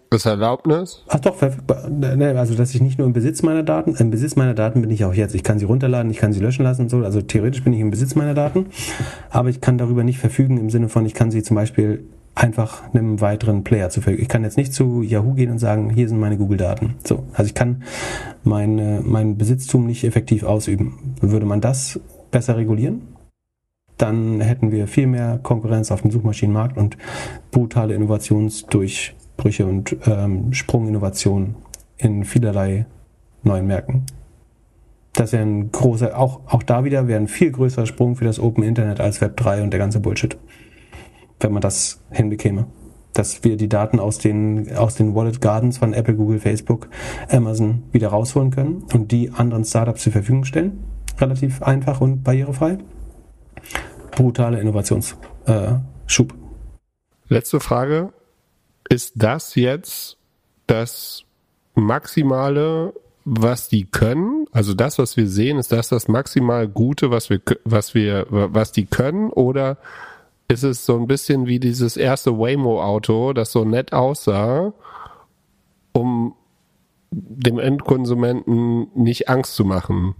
das Erlaubnis? Ach doch, verfügbar. Ne, also, dass ich nicht nur im Besitz meiner Daten, im Besitz meiner Daten bin ich auch jetzt. Ich kann sie runterladen, ich kann sie löschen lassen und so. Also, theoretisch bin ich im Besitz meiner Daten. Aber ich kann darüber nicht verfügen im Sinne von, ich kann sie zum Beispiel einfach einem weiteren Player zu verfügen. Ich kann jetzt nicht zu Yahoo gehen und sagen, hier sind meine Google-Daten. So, also ich kann meine, mein Besitztum nicht effektiv ausüben. Würde man das besser regulieren? dann hätten wir viel mehr Konkurrenz auf dem Suchmaschinenmarkt und brutale Innovationsdurchbrüche und ähm, Sprunginnovationen in vielerlei neuen Märkten. Das wäre ein großer, auch, auch da wieder wäre ein viel größerer Sprung für das Open Internet als Web 3 und der ganze Bullshit. Wenn man das hinbekäme. Dass wir die Daten aus den, aus den Wallet Gardens von Apple, Google, Facebook, Amazon wieder rausholen können und die anderen Startups zur Verfügung stellen. Relativ einfach und barrierefrei. Brutale Innovationsschub. Äh, Letzte Frage. Ist das jetzt das maximale was die können, also das, was wir sehen, ist das das maximal Gute, was wir, was wir, was die können, oder ist es so ein bisschen wie dieses erste Waymo-Auto, das so nett aussah, um dem Endkonsumenten nicht Angst zu machen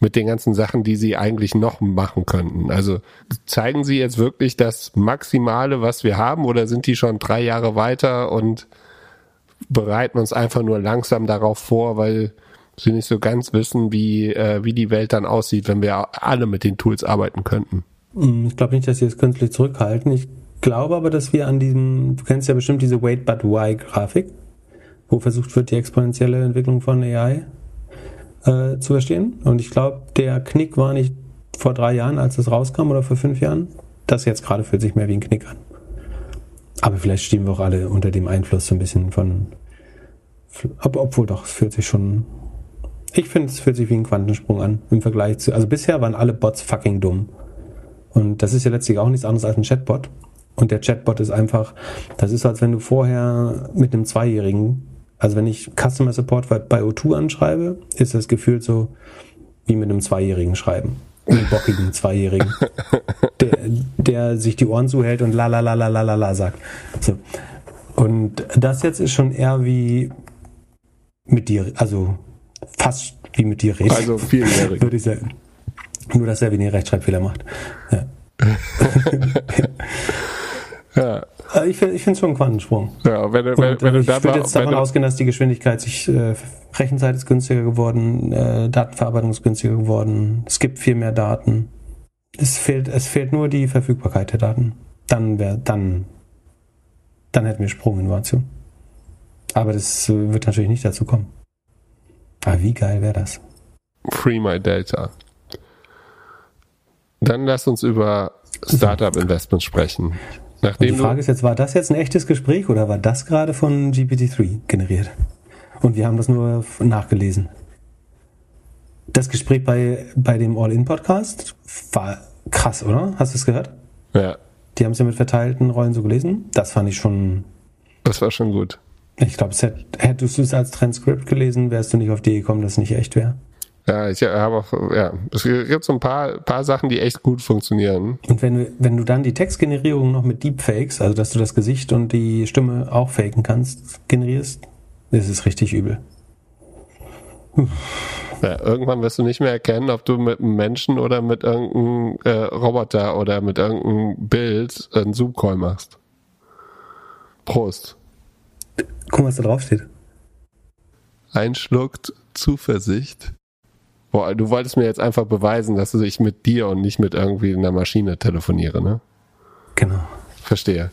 mit den ganzen Sachen, die sie eigentlich noch machen könnten. Also zeigen sie jetzt wirklich das Maximale, was wir haben, oder sind die schon drei Jahre weiter und bereiten uns einfach nur langsam darauf vor, weil sie nicht so ganz wissen, wie, äh, wie die Welt dann aussieht, wenn wir alle mit den Tools arbeiten könnten. Hm, ich glaube nicht, dass sie es künstlich zurückhalten. Ich glaube aber, dass wir an diesem, du kennst ja bestimmt diese Wait but Why Grafik, wo versucht wird, die exponentielle Entwicklung von AI äh, zu verstehen. Und ich glaube, der Knick war nicht vor drei Jahren, als es rauskam, oder vor fünf Jahren. Das jetzt gerade fühlt sich mehr wie ein Knick an. Aber vielleicht stehen wir auch alle unter dem Einfluss so ein bisschen von. Ob, obwohl doch, es fühlt sich schon. Ich finde, es fühlt sich wie ein Quantensprung an im Vergleich zu. Also bisher waren alle Bots fucking dumm. Und das ist ja letztlich auch nichts anderes als ein Chatbot. Und der Chatbot ist einfach, das ist, als wenn du vorher mit einem Zweijährigen, also wenn ich Customer Support bei O2 anschreibe, ist das gefühlt so wie mit einem Zweijährigen schreiben einen bockigen Zweijährigen, (laughs) der, der sich die Ohren zuhält und la la la la la la la sagt. So. Und das jetzt ist schon eher wie mit dir, also fast wie mit dir reden. Also vierjährig. (laughs) Würde ich sagen. Nur, dass er weniger Rechtschreibfehler macht. Ja. (laughs) ja. Äh, ich finde es schon ein Quantensprung. Ja, wenn, wenn, wenn, wenn ich würde jetzt davon ausgehen, dass die Geschwindigkeit sich, äh, Rechenzeit ist günstiger geworden, äh, Datenverarbeitung ist günstiger geworden, es gibt viel mehr Daten. Es fehlt, es fehlt nur die Verfügbarkeit der Daten. Dann wäre, dann, dann hätten wir Sprunginnovation. Aber das wird natürlich nicht dazu kommen. Aber wie geil wäre das? Free my data. Dann lass uns über Startup Investments sprechen. Nachdem und die Frage ist jetzt, war das jetzt ein echtes Gespräch oder war das gerade von GPT-3 generiert? Und wir haben das nur nachgelesen. Das Gespräch bei, bei dem All-In-Podcast war krass, oder? Hast du es gehört? Ja. Die haben es ja mit verteilten Rollen so gelesen. Das fand ich schon. Das war schon gut. Ich glaube, hättest du es als Transkript gelesen, wärst du nicht auf die gekommen, dass es nicht echt wäre. Ja, ich habe auch, ja, es gibt so ein paar, paar Sachen, die echt gut funktionieren. Und wenn du, wenn du dann die Textgenerierung noch mit Deepfakes, also dass du das Gesicht und die Stimme auch faken kannst, generierst, ist es richtig übel. Ja, irgendwann wirst du nicht mehr erkennen, ob du mit einem Menschen oder mit irgendeinem äh, Roboter oder mit irgendeinem Bild einen Zoom-Call machst. Prost. Guck mal, was da drauf steht. Einschluckt Zuversicht. Boah, du wolltest mir jetzt einfach beweisen, dass ich mit dir und nicht mit irgendwie einer Maschine telefoniere, ne? Genau. Verstehe.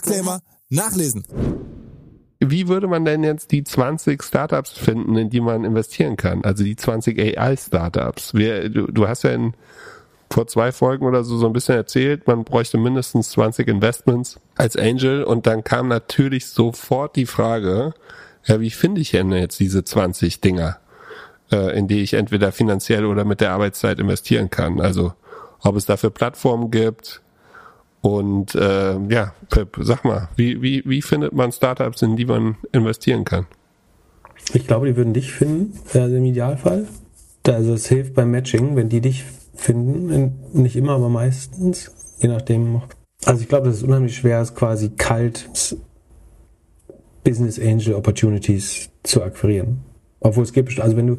Disclaimer nachlesen. Wie würde man denn jetzt die 20 Startups finden, in die man investieren kann? Also die 20 AI-Startups. Du, du hast ja in, vor zwei Folgen oder so so ein bisschen erzählt, man bräuchte mindestens 20 Investments als Angel und dann kam natürlich sofort die Frage, ja, wie finde ich denn jetzt diese 20 Dinger, äh, in die ich entweder finanziell oder mit der Arbeitszeit investieren kann? Also ob es dafür Plattformen gibt, und äh, ja, Pep, sag mal, wie, wie, wie findet man Startups, in die man investieren kann? Ich glaube, die würden dich finden, also im Idealfall. Also es hilft beim Matching, wenn die dich finden. In, nicht immer, aber meistens. Je nachdem. Also ich glaube, dass es unheimlich schwer ist, quasi kalt Business Angel Opportunities zu akquirieren. Obwohl es gibt, also wenn du,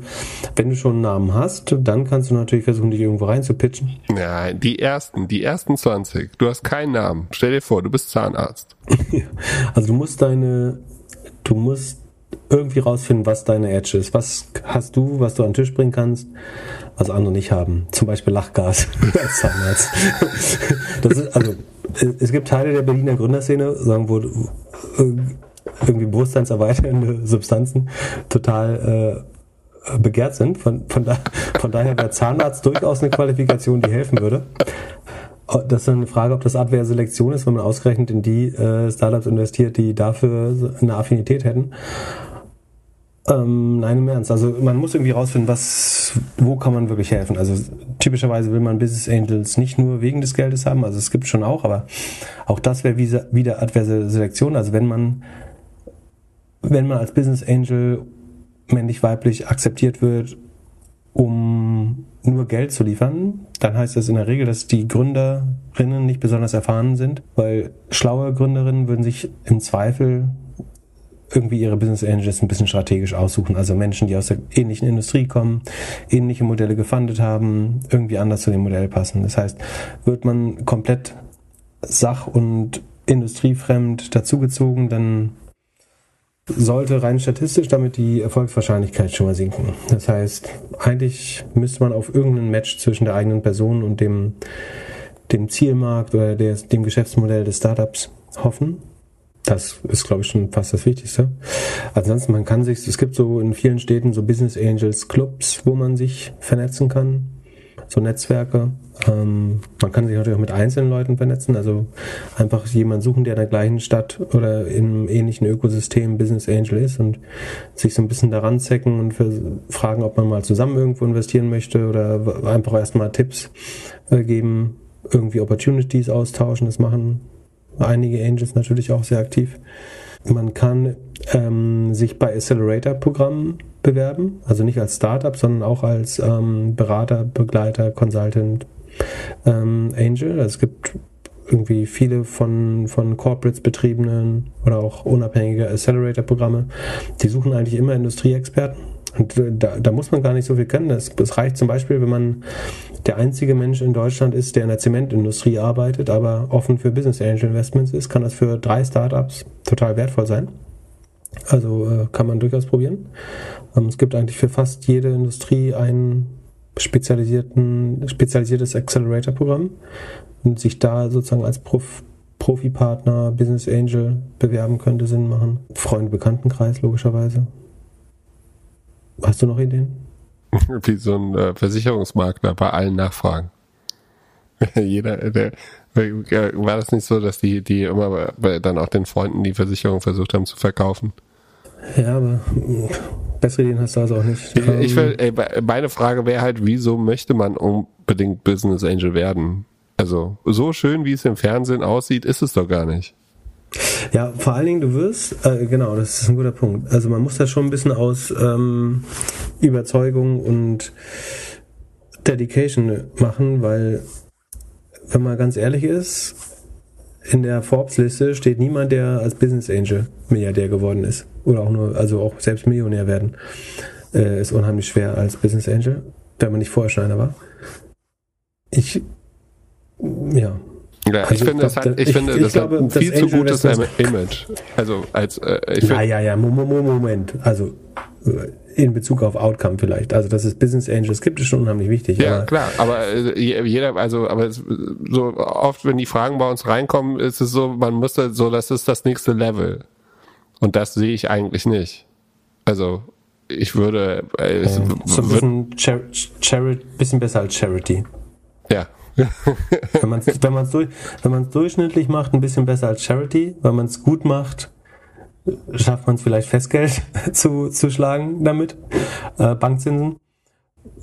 wenn du schon einen Namen hast, dann kannst du natürlich versuchen, dich irgendwo reinzupitchen. Nein, die ersten, die ersten 20. Du hast keinen Namen. Stell dir vor, du bist Zahnarzt. (laughs) also du musst deine, du musst irgendwie rausfinden, was deine Edge ist. Was hast du, was du an den Tisch bringen kannst, was andere nicht haben. Zum Beispiel Lachgas (laughs) als Zahnarzt. das ist, also, es gibt Teile der Berliner Gründerszene, sagen, wo irgendwie bewusstseinserweiternde (laughs) Substanzen total äh, begehrt sind. Von, von, da, von daher wäre Zahnarzt durchaus eine Qualifikation, die helfen würde. Oh, das ist eine Frage, ob das Abwehrselektion ist, wenn man ausgerechnet in die äh, Startups investiert, die dafür eine Affinität hätten. Ähm, nein, im Ernst. Also man muss irgendwie rausfinden, was, wo kann man wirklich helfen. Also typischerweise will man Business Angels nicht nur wegen des Geldes haben, also es gibt schon auch, aber auch das wäre wieder adverse Selektion. Also wenn man wenn man als Business Angel männlich-weiblich akzeptiert wird, um nur Geld zu liefern, dann heißt das in der Regel, dass die Gründerinnen nicht besonders erfahren sind, weil schlaue Gründerinnen würden sich im Zweifel irgendwie ihre Business Angels ein bisschen strategisch aussuchen. Also Menschen, die aus der ähnlichen Industrie kommen, ähnliche Modelle gefundet haben, irgendwie anders zu dem Modell passen. Das heißt, wird man komplett sach- und industriefremd dazugezogen, dann sollte rein statistisch damit die Erfolgswahrscheinlichkeit schon mal sinken. Das heißt, eigentlich müsste man auf irgendein Match zwischen der eigenen Person und dem, dem Zielmarkt oder der, dem Geschäftsmodell des Startups hoffen. Das ist, glaube ich, schon fast das Wichtigste. Ansonsten, man kann sich, es gibt so in vielen Städten so Business Angels Clubs, wo man sich vernetzen kann, so Netzwerke. Ähm, man kann sich natürlich auch mit einzelnen Leuten vernetzen, also einfach jemanden suchen, der in der gleichen Stadt oder im ähnlichen Ökosystem Business Angel ist und sich so ein bisschen daran zecken und fragen, ob man mal zusammen irgendwo investieren möchte oder einfach erstmal Tipps äh, geben, irgendwie Opportunities austauschen, das machen einige Angels natürlich auch sehr aktiv. Man kann ähm, sich bei Accelerator-Programmen bewerben, also nicht als Startup, sondern auch als ähm, Berater, Begleiter, Consultant, ähm, Angel. Also es gibt irgendwie viele von, von Corporates betriebenen oder auch unabhängige Accelerator-Programme. Die suchen eigentlich immer Industrieexperten. Und da, da muss man gar nicht so viel können. Es reicht zum Beispiel, wenn man der einzige Mensch in Deutschland ist, der in der Zementindustrie arbeitet, aber offen für Business Angel Investments ist, kann das für drei Startups total wertvoll sein. Also äh, kann man durchaus probieren. Ähm, es gibt eigentlich für fast jede Industrie ein spezialisierten, spezialisiertes Accelerator-Programm und sich da sozusagen als Prof, Profi-Partner, Business Angel bewerben könnte Sinn machen. Freunde-Bekanntenkreis logischerweise. Hast du noch Ideen? (laughs) Wie so ein äh, Versicherungsmakler bei allen Nachfragen. (laughs) Jeder, der, war das nicht so, dass die, die immer dann auch den Freunden die Versicherung versucht haben zu verkaufen? Ja, aber bessere Ideen hast du also auch nicht. Ich will, ey, meine Frage wäre halt, wieso möchte man unbedingt Business Angel werden? Also, so schön wie es im Fernsehen aussieht, ist es doch gar nicht. Ja, vor allen Dingen, du wirst, äh, genau, das ist ein guter Punkt. Also man muss das schon ein bisschen aus ähm, Überzeugung und Dedication machen, weil, wenn man ganz ehrlich ist, in der Forbes-Liste steht niemand, der als Business Angel Milliardär geworden ist. Oder auch nur, also auch selbst Millionär werden. Äh, ist unheimlich schwer als Business Angel, wenn man nicht vorher schon einer war. Ich, ja, ja, also ich finde, das hat, ich, ich finde, ich, das glaube, hat ein viel zu gutes Image. Also als äh, ich Ja, ja, ja, Moment. Also in Bezug auf Outcome vielleicht. Also das ist Business Angels gibt es schon unheimlich wichtig. Ja, aber klar, aber äh, jeder, also aber so oft, wenn die Fragen bei uns reinkommen, ist es so, man muss da so, das ist das nächste Level. Und das sehe ich eigentlich nicht. Also ich würde äh, es, so ein bisschen, Char Char bisschen besser als Charity. Ja, wenn man es wenn man's durch, wenn man's durchschnittlich macht, ein bisschen besser als Charity. Wenn man es gut macht, schafft man es vielleicht Festgeld (laughs) zu, zu schlagen damit, äh, Bankzinsen.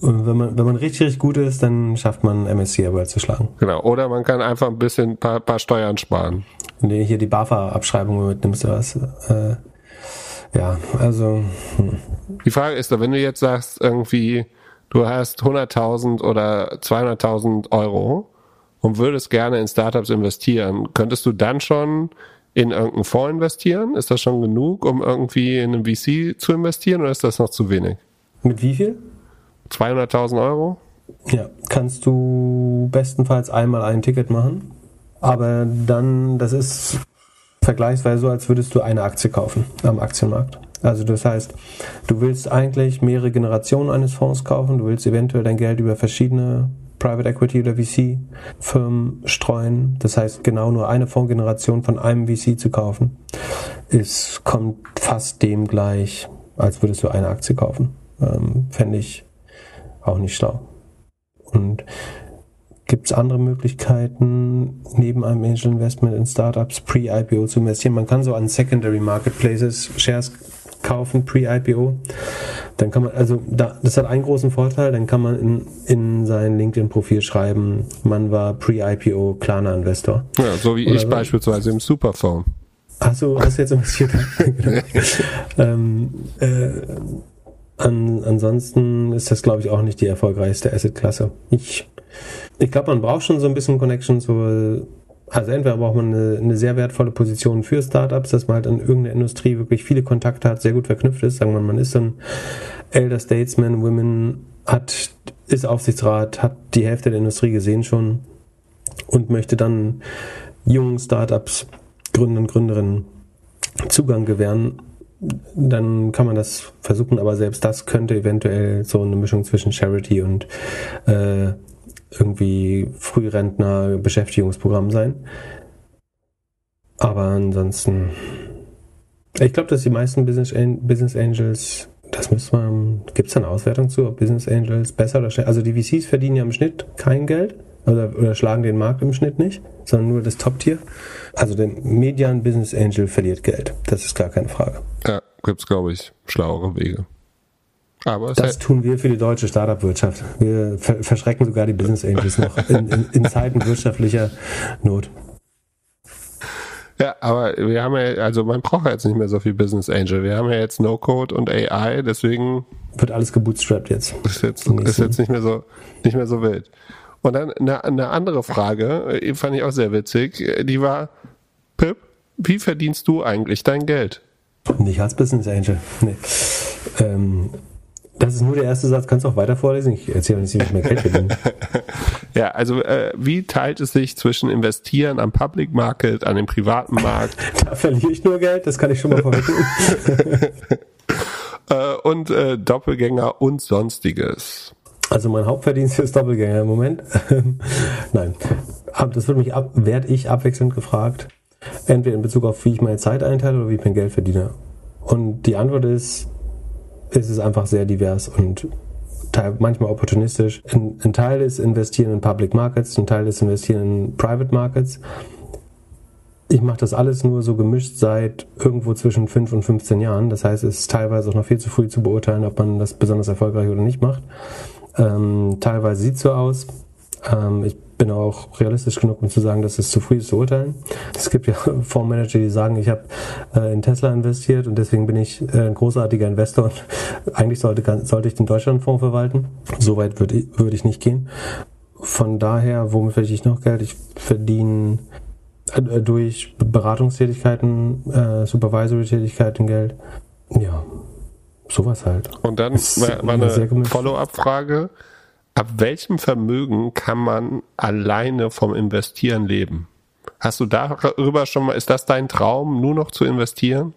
Und wenn man, wenn man richtig, richtig gut ist, dann schafft man MSC aber zu schlagen. Genau. Oder man kann einfach ein bisschen paar, paar Steuern sparen. Und hier die BAFA-Abschreibung mitnimmst du was. Äh, ja, also. Hm. Die Frage ist doch, wenn du jetzt sagst, irgendwie, du hast 100.000 oder 200.000 Euro und würdest gerne in Startups investieren, könntest du dann schon in irgendeinen Fonds investieren? Ist das schon genug, um irgendwie in einen VC zu investieren oder ist das noch zu wenig? Mit wie viel? 200.000 Euro? Ja, kannst du bestenfalls einmal ein Ticket machen. Aber dann, das ist vergleichsweise so, als würdest du eine Aktie kaufen am Aktienmarkt. Also das heißt, du willst eigentlich mehrere Generationen eines Fonds kaufen, du willst eventuell dein Geld über verschiedene Private Equity oder VC Firmen streuen. Das heißt, genau nur eine Fondsgeneration von einem VC zu kaufen, ist, kommt fast dem gleich, als würdest du eine Aktie kaufen. Ähm, Fände ich auch nicht schlau. Und gibt es andere Möglichkeiten, neben einem Angel Investment in Startups pre-IPO zu investieren? Man kann so an Secondary Marketplaces Shares kaufen, pre-IPO. Dann kann man, also da, das hat einen großen Vorteil, dann kann man in, in sein LinkedIn-Profil schreiben, man war pre-IPO Klarna Investor. Ja, so wie Oder ich so. beispielsweise im Superphone. Achso, hast du jetzt investiert? (laughs) genau. ähm, äh, an, ansonsten ist das, glaube ich, auch nicht die erfolgreichste Asset-Klasse. Ich, ich glaube, man braucht schon so ein bisschen Connection zu, also entweder braucht man eine, eine, sehr wertvolle Position für Startups, dass man halt in irgendeiner Industrie wirklich viele Kontakte hat, sehr gut verknüpft ist. Sagen wir, man ist so ein Elder Statesman, Women, hat, ist Aufsichtsrat, hat die Hälfte der Industrie gesehen schon und möchte dann jungen Startups, Gründern, Gründerinnen Zugang gewähren dann kann man das versuchen, aber selbst das könnte eventuell so eine Mischung zwischen Charity und äh, irgendwie Frührentner Beschäftigungsprogramm sein. Aber ansonsten, ich glaube, dass die meisten Business, Business Angels, das müsste man, gibt es eine Auswertung zu, ob Business Angels besser oder schlechter, also die VCs verdienen ja im Schnitt kein Geld oder, oder schlagen den Markt im Schnitt nicht, sondern nur das Top-Tier. Also der Median Business Angel verliert Geld. Das ist gar keine Frage. Ja, gibt es, glaube ich, schlauere Wege. Aber das tun wir für die deutsche Startup-Wirtschaft. Wir ver verschrecken sogar die Business Angels noch (laughs) in, in, in Zeiten wirtschaftlicher Not. Ja, aber wir haben ja, also man braucht ja jetzt nicht mehr so viel Business Angel. Wir haben ja jetzt No-Code und AI, deswegen wird alles gebootstrapped jetzt. Ist jetzt, ist jetzt nicht mehr so, nicht mehr so wild. Und dann eine, eine andere Frage, äh, fand ich auch sehr witzig, die war, Pip, wie verdienst du eigentlich dein Geld? Nicht als Business Angel. Nee. Ähm, das ist nur der erste Satz. Kannst du auch weiter vorlesen? Ich erzähle nicht, wie ich mehr Geld verdiene. (laughs) ja, also äh, wie teilt es sich zwischen Investieren am Public Market, an dem privaten Markt? (laughs) da verliere ich nur Geld, das kann ich schon mal vorwegnehmen. (laughs) äh, und äh, Doppelgänger und Sonstiges. Also mein Hauptverdienst ist Doppelgänger im Moment. Nein, das wird mich ab, werde ich abwechselnd gefragt. Entweder in Bezug auf, wie ich meine Zeit einteile oder wie ich mein Geld verdiene. Und die Antwort ist, es ist einfach sehr divers und manchmal opportunistisch. Ein, ein, Teil ist investieren in Public Markets, ein Teil ist investieren in Private Markets. Ich mache das alles nur so gemischt seit irgendwo zwischen 5 und 15 Jahren. Das heißt, es ist teilweise auch noch viel zu früh zu beurteilen, ob man das besonders erfolgreich oder nicht macht. Ähm, teilweise sieht es so aus. Ähm, ich bin auch realistisch genug, um zu sagen, dass es zu früh ist zu urteilen. Es gibt ja (laughs) Fondsmanager, die sagen, ich habe äh, in Tesla investiert und deswegen bin ich äh, ein großartiger Investor und (laughs) eigentlich sollte, sollte ich den Deutschlandfonds verwalten. Soweit würde ich, würd ich nicht gehen. Von daher, womit verdiene ich noch Geld? Ich verdiene äh, durch Beratungstätigkeiten, äh, Supervisory-Tätigkeiten Geld. Ja, sowas halt. Und dann war eine Follow-up-Frage. Ab welchem Vermögen kann man alleine vom Investieren leben? Hast du darüber schon mal, ist das dein Traum, nur noch zu investieren?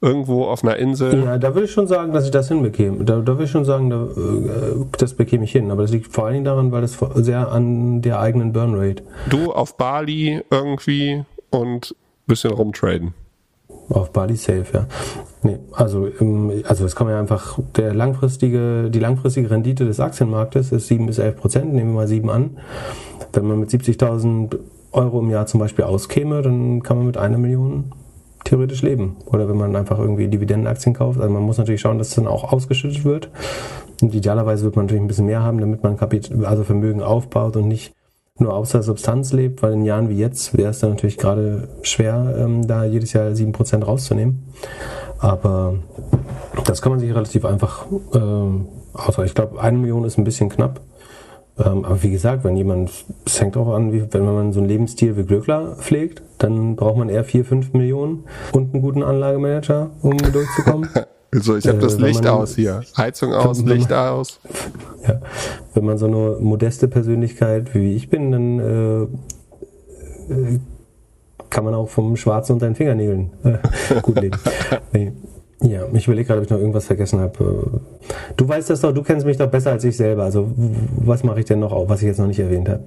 Irgendwo auf einer Insel? Ja, da würde ich schon sagen, dass ich das hinbekäme. Da, da würde ich schon sagen, da, äh, das bekäme ich hin. Aber das liegt vor allen Dingen daran, weil das sehr an der eigenen Burnrate. Du auf Bali irgendwie und bisschen rumtraden. Auf Bali safe, ja. Nee, also, also es kommen ja einfach, der langfristige, die langfristige Rendite des Aktienmarktes ist 7 bis 11 Prozent, nehmen wir mal 7 an. Wenn man mit 70.000 Euro im Jahr zum Beispiel auskäme, dann kann man mit einer Million theoretisch leben. Oder wenn man einfach irgendwie Dividendenaktien kauft. Also man muss natürlich schauen, dass es dann auch ausgeschüttet wird. Und idealerweise wird man natürlich ein bisschen mehr haben, damit man Kapital, also Vermögen aufbaut und nicht nur aus der Substanz lebt, weil in Jahren wie jetzt wäre es dann natürlich gerade schwer, ähm, da jedes Jahr 7% rauszunehmen. Aber das kann man sich relativ einfach äh, Außer ich glaube, eine Million ist ein bisschen knapp. Ähm, aber wie gesagt, wenn jemand, es hängt auch an, wie, wenn man so einen Lebensstil wie Glöckler pflegt, dann braucht man eher vier, fünf Millionen und einen guten Anlagemanager, um durchzukommen. (laughs) So, ich habe Äh, das wenn Licht man- aus hier. Heizung aus, man- Licht aus. (laughs) Ja. Wenn man so eine modeste Persönlichkeit wie ich bin, dann äh, äh, kann man auch vom Schwarzen unter den Fingernägeln äh, (laughs) gut leben. (laughs) Ja, ich überlege gerade, ob ich noch irgendwas vergessen habe. Du weißt das doch, du kennst mich doch besser als ich selber. Also was mache ich denn noch, auf, was ich jetzt noch nicht erwähnt habe?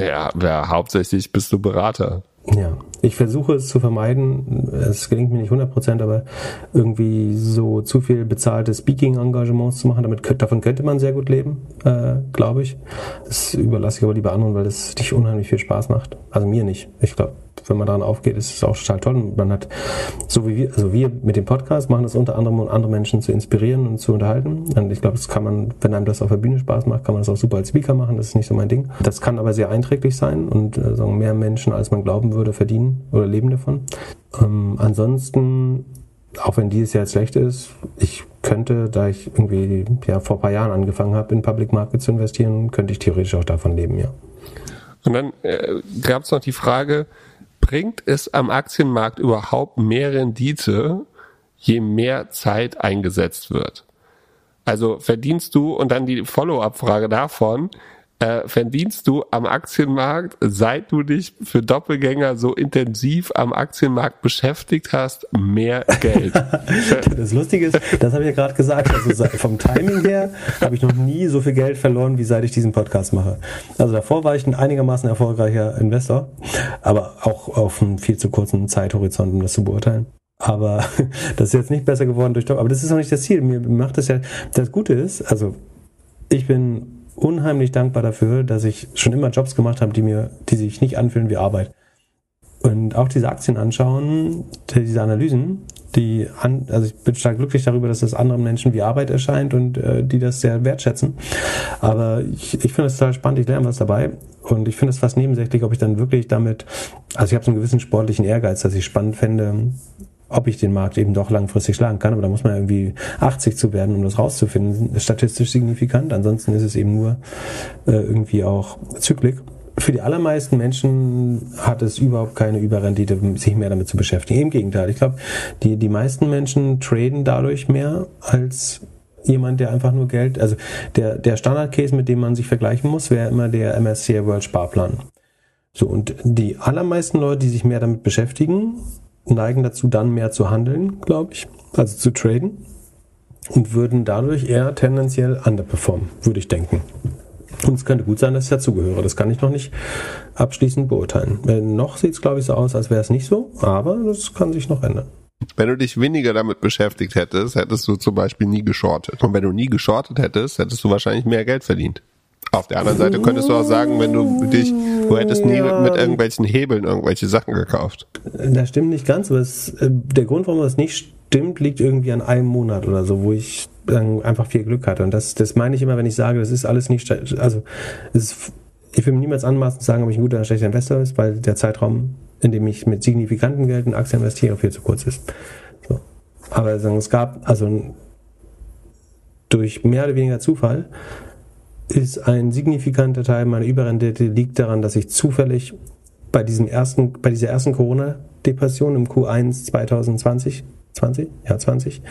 Ja, ja, hauptsächlich bist du Berater. Ja, ich versuche es zu vermeiden. Es gelingt mir nicht 100%, aber irgendwie so zu viel bezahlte Speaking-Engagements zu machen, damit, davon könnte man sehr gut leben, äh, glaube ich. Das überlasse ich aber lieber anderen, weil das nicht unheimlich viel Spaß macht. Also mir nicht. Ich glaube, wenn man daran aufgeht, ist es auch total toll. Man hat, so wie wir, also wir mit dem Podcast machen das unter anderem, um andere Menschen zu inspirieren und zu unterhalten. Und ich glaube, das kann man, wenn einem das auf der Bühne Spaß macht, kann man das auch super als Speaker machen. Das ist nicht so mein Ding. Das kann aber sehr einträglich sein und äh, sagen mehr Menschen, als man glauben würde, verdienen oder leben davon. Ähm, ansonsten, auch wenn dieses Jahr schlecht ist, ich könnte, da ich irgendwie ja vor ein paar Jahren angefangen habe, in Public Market zu investieren, könnte ich theoretisch auch davon leben, ja. Und dann äh, gab es noch die Frage, bringt es am Aktienmarkt überhaupt mehr Rendite, je mehr Zeit eingesetzt wird? Also verdienst du, und dann die Follow-up-Frage davon, äh, verdienst du am Aktienmarkt, seit du dich für Doppelgänger so intensiv am Aktienmarkt beschäftigt hast, mehr Geld? (laughs) Das Lustige ist, das habe ich ja gerade gesagt, also vom Timing her habe ich noch nie so viel Geld verloren, wie seit ich diesen Podcast mache. Also davor war ich ein einigermaßen erfolgreicher Investor, aber auch auf einem viel zu kurzen Zeithorizont, um das zu beurteilen. Aber (laughs) das ist jetzt nicht besser geworden durch Job. Aber das ist auch nicht das Ziel. Mir macht das ja, das Gute ist, also ich bin unheimlich dankbar dafür, dass ich schon immer Jobs gemacht habe, die mir, die sich nicht anfühlen wie Arbeit. Und auch diese Aktien anschauen, diese Analysen, die an, also ich bin stark glücklich darüber, dass das anderen Menschen wie Arbeit erscheint und äh, die das sehr wertschätzen. Aber ich, ich finde es total spannend, ich lerne was dabei und ich finde es fast nebensächlich, ob ich dann wirklich damit, also ich habe so einen gewissen sportlichen Ehrgeiz, dass ich spannend fände, ob ich den Markt eben doch langfristig schlagen kann, aber da muss man irgendwie 80 zu werden, um das rauszufinden. Statistisch signifikant, ansonsten ist es eben nur äh, irgendwie auch Zyklik. Für die allermeisten Menschen hat es überhaupt keine Überrendite, sich mehr damit zu beschäftigen. Im Gegenteil, ich glaube, die, die meisten Menschen traden dadurch mehr als jemand, der einfach nur Geld, also der, der Standardcase, mit dem man sich vergleichen muss, wäre immer der MSCI World Sparplan. So, und die allermeisten Leute, die sich mehr damit beschäftigen, neigen dazu, dann mehr zu handeln, glaube ich, also zu traden und würden dadurch eher tendenziell underperformen, würde ich denken. Und es könnte gut sein, dass ich dazugehöre. Das kann ich noch nicht abschließend beurteilen. Äh, noch sieht es, glaube ich, so aus, als wäre es nicht so, aber das kann sich noch ändern. Wenn du dich weniger damit beschäftigt hättest, hättest du zum Beispiel nie geschortet. Und wenn du nie geschortet hättest, hättest du wahrscheinlich mehr Geld verdient. Auf der anderen Seite könntest du auch sagen, wenn du dich, du hättest nie Ja. mit irgendwelchen Hebeln irgendwelche Sachen gekauft. Das stimmt nicht ganz, aber es, äh, der Grund, warum das nicht stimmt, liegt irgendwie an einem Monat oder so, wo ich einfach viel Glück hatte. Und das, das meine ich immer, wenn ich sage, das ist alles nicht, also ist, ich will mir niemals anmaßen zu sagen, ob ich ein guter oder schlechter Investor ist, weil der Zeitraum, in dem ich mit signifikantem Geld in Aktien investiere, viel zu kurz ist. So. Aber es gab, also durch mehr oder weniger Zufall ist ein signifikanter Teil meiner Überrendite liegt daran, dass ich zufällig bei diesem ersten, bei dieser ersten Corona-Depression im Q1 2020, 20? Ja, 20,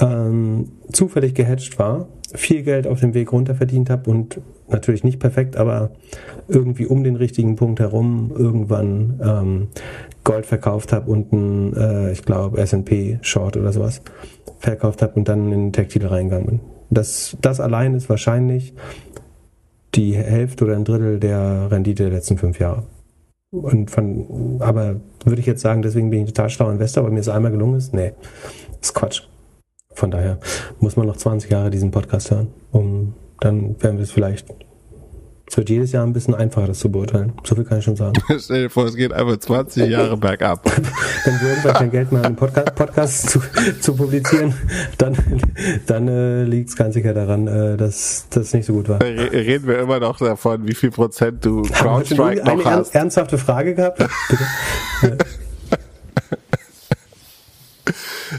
ähm, zufällig gehatcht war, viel Geld auf dem Weg runter verdient habe und natürlich nicht perfekt, aber irgendwie um den richtigen Punkt herum irgendwann ähm, Gold verkauft habe und ein, äh, ich glaube, S&P Short oder sowas verkauft habe und dann in Textil reingegangen bin. Das, das allein ist wahrscheinlich die Hälfte oder ein Drittel der Rendite der letzten fünf Jahre. Und von, aber würde ich jetzt sagen, deswegen bin ich total schlauer Investor, weil mir es einmal gelungen ist? Nee, ist Quatsch. Von daher muss man noch 20 Jahre diesen Podcast hören, um dann werden wir es vielleicht. Es wird jedes Jahr ein bisschen einfacher, das zu beurteilen. So viel kann ich schon sagen. (laughs) Stell dir vor, es geht einfach 20 Jahre bergab. (laughs) Wenn wir irgendwann kein Geld mehr einen Podcast, Podcast zu, zu publizieren, dann, dann äh, liegt es ganz sicher daran, äh, dass das nicht so gut war. Re- Reden wir immer noch davon, wie viel Prozent du CrowdStrike eine noch hast. ernsthafte Frage gehabt? Bitte? (laughs)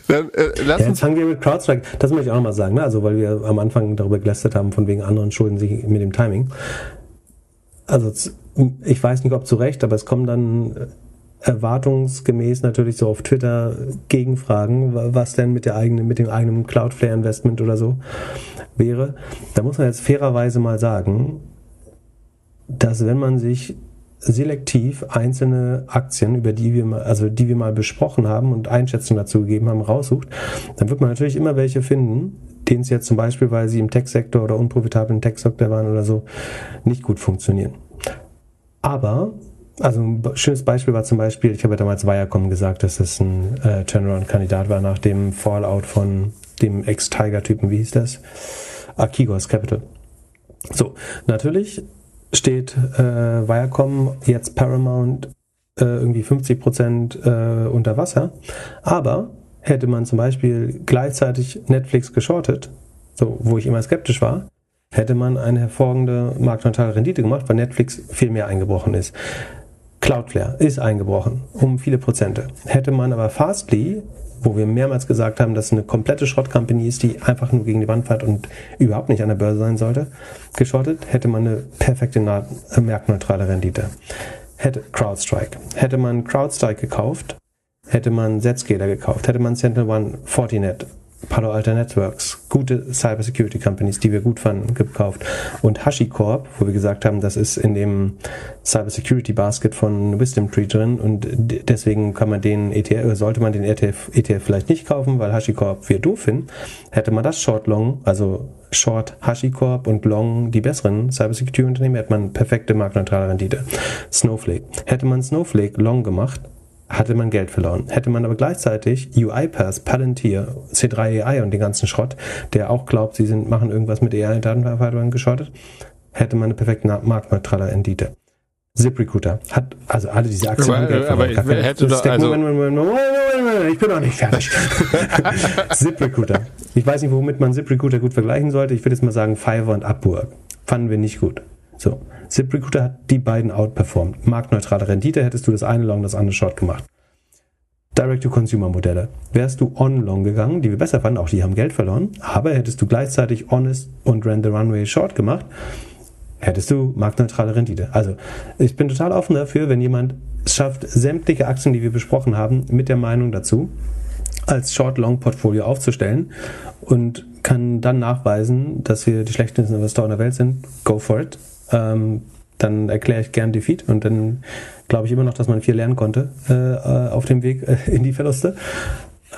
Dann, äh, Ja, jetzt fangen wir mit CrowdStrike. Das möchte ich auch nochmal sagen, ne? also weil wir am Anfang darüber gelästert haben, von wegen anderen schulden sich mit dem Timing. Also ich weiß nicht, ob zu Recht, aber es kommen dann äh, erwartungsgemäß natürlich so auf Twitter Gegenfragen, wa- was denn mit der eigenen, mit dem eigenen Cloudflare-Investment oder so wäre. Da muss man jetzt fairerweise mal sagen, dass wenn man sich selektiv einzelne Aktien, über die wir mal, also die wir mal besprochen haben und Einschätzungen dazu gegeben haben, raussucht, dann wird man natürlich immer welche finden, denen es jetzt zum Beispiel, weil sie im Tech-Sektor oder unprofitablen Tech-Sektor waren oder so, nicht gut funktionieren. Aber, also ein schönes Beispiel war zum Beispiel, ich habe ja damals Viacom gesagt, dass das ein äh, Turnaround-Kandidat war nach dem Fallout von dem Ex-Tiger-Typen, wie hieß das? Archegos Capital. So, natürlich steht äh, Viacom jetzt Paramount äh, irgendwie 50 Prozent äh, unter Wasser, aber hätte man zum Beispiel gleichzeitig Netflix geschortet, so wo ich immer skeptisch war, hätte man eine hervorragende marktneutrale Rendite gemacht, weil Netflix viel mehr eingebrochen ist. Cloudflare ist eingebrochen um viele Prozente. Hätte man aber Fastly, wo wir mehrmals gesagt haben, dass es eine komplette Schrottcompany ist, die einfach nur gegen die Wand fährt und überhaupt nicht an der Börse sein sollte, geschottet, hätte man eine perfekte äh, marktneutrale Rendite. Hätte CrowdStrike. Hätte man CrowdStrike gekauft, hätte man Zscaler gekauft, hätte man Sentinel One, Fortinet, Palo Alto Networks, gute Cybersecurity Companies, die wir gut fanden, gekauft. Und HashiCorp, wo wir gesagt haben, das ist in dem Cybersecurity Basket von Wisdom Tree drin und deswegen kann man den ETF, oder sollte man den ETF, ETF vielleicht nicht kaufen, weil HashiCorp wir doof finden. Hätte man das Short Long, also Short HashiCorp und Long die besseren Cybersecurity Unternehmen, hätte man perfekte marktneutrale Rendite. Snowflake. Hätte man Snowflake Long gemacht, hatte man Geld verloren. Hätte man aber gleichzeitig UiPath, Palantir, C3 AI und den ganzen Schrott, der auch glaubt, sie sind, machen irgendwas mit AI-Datenverarbeitung geschottet, hätte man eine perfekte marktneutrale Rendite. ZipRecruiter hat, also alle diese Aktien Aber- Geld aber verloren. ich hätte doch- also- Moment, Moment, Moment, Moment, Moment, ich bin noch nicht fertig. (laughs) ZipRecruiter. Ich weiß nicht, womit man ZipRecruiter gut vergleichen sollte. Ich würde jetzt mal sagen Fiverr und Upwork. Fanden wir nicht gut. So. ZipRecruiter hat die beiden outperformed. Marktneutrale Rendite hättest du das eine Long, das andere Short gemacht. Direct-to-Consumer-Modelle. Wärst du on-long gegangen, die wir besser fanden, auch die haben Geld verloren, aber hättest du gleichzeitig Honest und the Runway Short gemacht, hättest du marktneutrale Rendite. Also ich bin total offen dafür, wenn jemand es schafft, sämtliche Aktien, die wir besprochen haben, mit der Meinung dazu, als Short-Long-Portfolio aufzustellen und kann dann nachweisen, dass wir die schlechtesten Investoren der Welt sind, go for it. Ähm, dann erkläre ich gern Defeat und dann glaube ich immer noch, dass man viel lernen konnte äh, auf dem Weg äh, in die Verluste.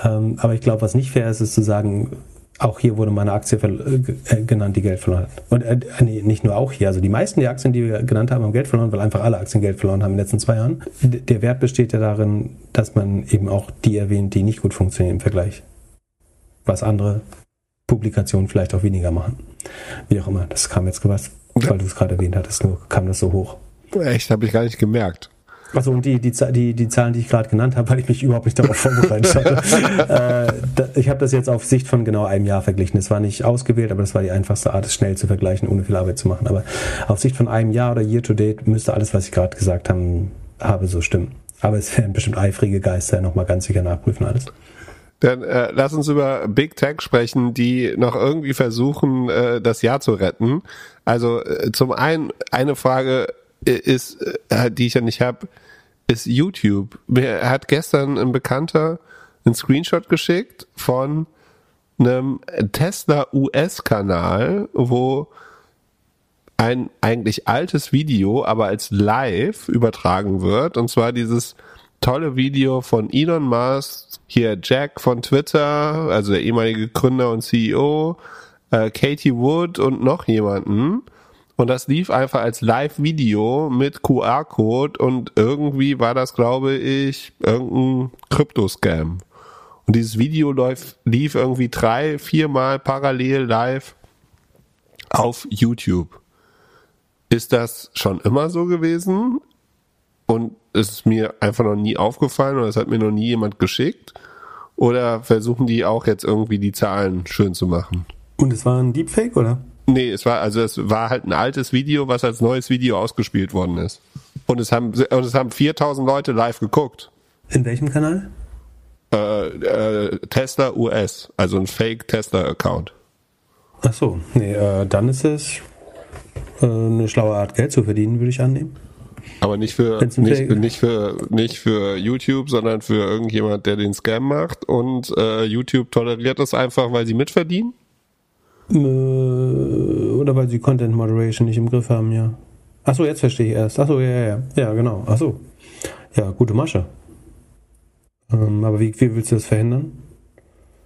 Ähm, aber ich glaube, was nicht fair ist, ist zu sagen, auch hier wurde meine Aktie äh, genannt, die Geld verloren hat. Und äh, nee, nicht nur auch hier. Also die meisten der Aktien, die wir genannt haben, haben Geld verloren, weil einfach alle Aktien Geld verloren haben in den letzten zwei Jahren. D der Wert besteht ja darin, dass man eben auch die erwähnt, die nicht gut funktionieren im Vergleich. Was andere Publikationen vielleicht auch weniger machen. Wie auch immer. Das kam jetzt was, weil du es gerade erwähnt hattest, nur kam das so hoch. Echt, habe ich gar nicht gemerkt. Also und die, die, die, die Zahlen, die ich gerade genannt habe, weil ich mich überhaupt nicht darauf (laughs) vorbereitet hatte. äh, da, ich habe das jetzt auf Sicht von genau einem Jahr verglichen. Es war nicht ausgewählt, aber das war die einfachste Art, es schnell zu vergleichen, ohne viel Arbeit zu machen. Aber auf Sicht von einem Jahr oder Year to Date müsste alles, was ich gerade gesagt haben, habe, so stimmen. Aber es werden bestimmt eifrige Geister nochmal ganz sicher nachprüfen alles. Dann äh, lass uns über Big Tech sprechen, die noch irgendwie versuchen, äh, das Jahr zu retten. Also äh, zum einen eine Frage äh, ist, äh, die ich ja nicht habe, ist YouTube. Mir hat gestern ein Bekannter einen Screenshot geschickt von einem Tesla US-Kanal, wo ein eigentlich altes Video, aber als live übertragen wird. Und zwar dieses tolle Video von Elon Musk, hier Jack von Twitter, also der ehemalige Gründer und CEO, äh, Katie Wood und noch jemanden. Und das lief einfach als Live-Video mit QR-Code und irgendwie war das, glaube ich, irgendein Krypto-Scam. Und dieses Video läuft, lief irgendwie drei, viermal parallel live auf YouTube. Ist das schon immer so gewesen? Und ist es mir einfach noch nie aufgefallen oder es hat mir noch nie jemand geschickt? Oder versuchen die auch jetzt irgendwie die Zahlen schön zu machen? Und es war ein Deepfake, oder? Nee, es war, also es war halt ein altes Video, was als neues Video ausgespielt worden ist. Und es haben, und es haben 4000 Leute live geguckt. In welchem Kanal? Äh, äh, Tesla US, also ein Fake Tesla-Account. Ach so, nee, äh, dann ist es äh, eine schlaue Art, Geld zu verdienen, würde ich annehmen. Aber nicht für, nicht, nicht für, nicht für YouTube, sondern für irgendjemand, der den Scam macht und äh, YouTube toleriert das einfach, weil sie mitverdienen? Äh, oder weil sie Content Moderation nicht im Griff haben, ja. Ach so, jetzt verstehe ich erst. Ach so, ja, ja, ja. Ja, genau. Ach so. Ja, gute Masche. Ähm, aber wie, wie willst du das verhindern?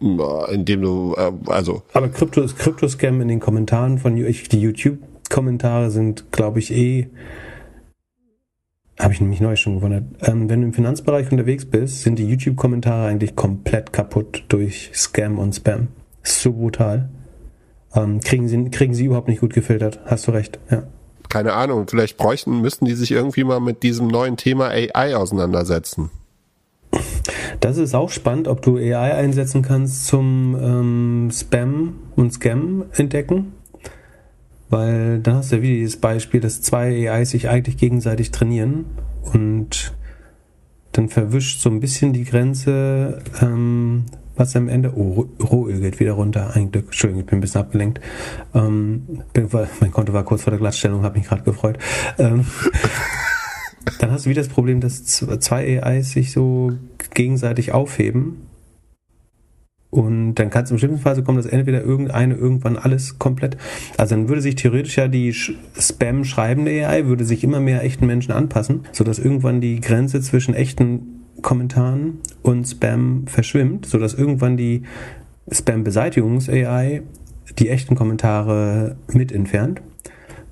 Indem du, äh, also, Aber Krypto, Krypto-Scam in den Kommentaren von ich, die YouTube-Kommentare sind, glaube ich, eh. Habe ich nämlich neu schon gewundert. Ähm, wenn du im Finanzbereich unterwegs bist, sind die YouTube-Kommentare eigentlich komplett kaputt durch Scam und Spam. So brutal. Ähm, kriegen, sie, kriegen sie überhaupt nicht gut gefiltert. Hast du recht, ja. keine Ahnung, vielleicht bräuchten, müssten die sich irgendwie mal mit diesem neuen Thema AI auseinandersetzen. Das ist auch spannend, ob du AI einsetzen kannst zum ähm, Spam und Scam entdecken. Weil da hast du ja wieder dieses Beispiel, dass zwei AIs sich eigentlich gegenseitig trainieren und dann verwischt so ein bisschen die Grenze, ähm, was am Ende. Oh, Rohöl geht wieder runter. Ein Glück. Entschuldigung, ich bin ein bisschen abgelenkt. Ähm, bin, mein Konto war kurz vor der Glattstellung, habe mich gerade gefreut. Ähm, (laughs) dann hast du wieder das Problem, dass zwei AIs sich so gegenseitig aufheben. Und dann kann es im schlimmsten Fall so kommen, dass entweder irgendeine irgendwann alles komplett. Also dann würde sich theoretisch ja die Spam schreibende AI würde sich immer mehr echten Menschen anpassen, sodass irgendwann die Grenze zwischen echten Kommentaren und Spam verschwimmt, sodass irgendwann die Spam-Beseitigungs-AI die echten Kommentare mit entfernt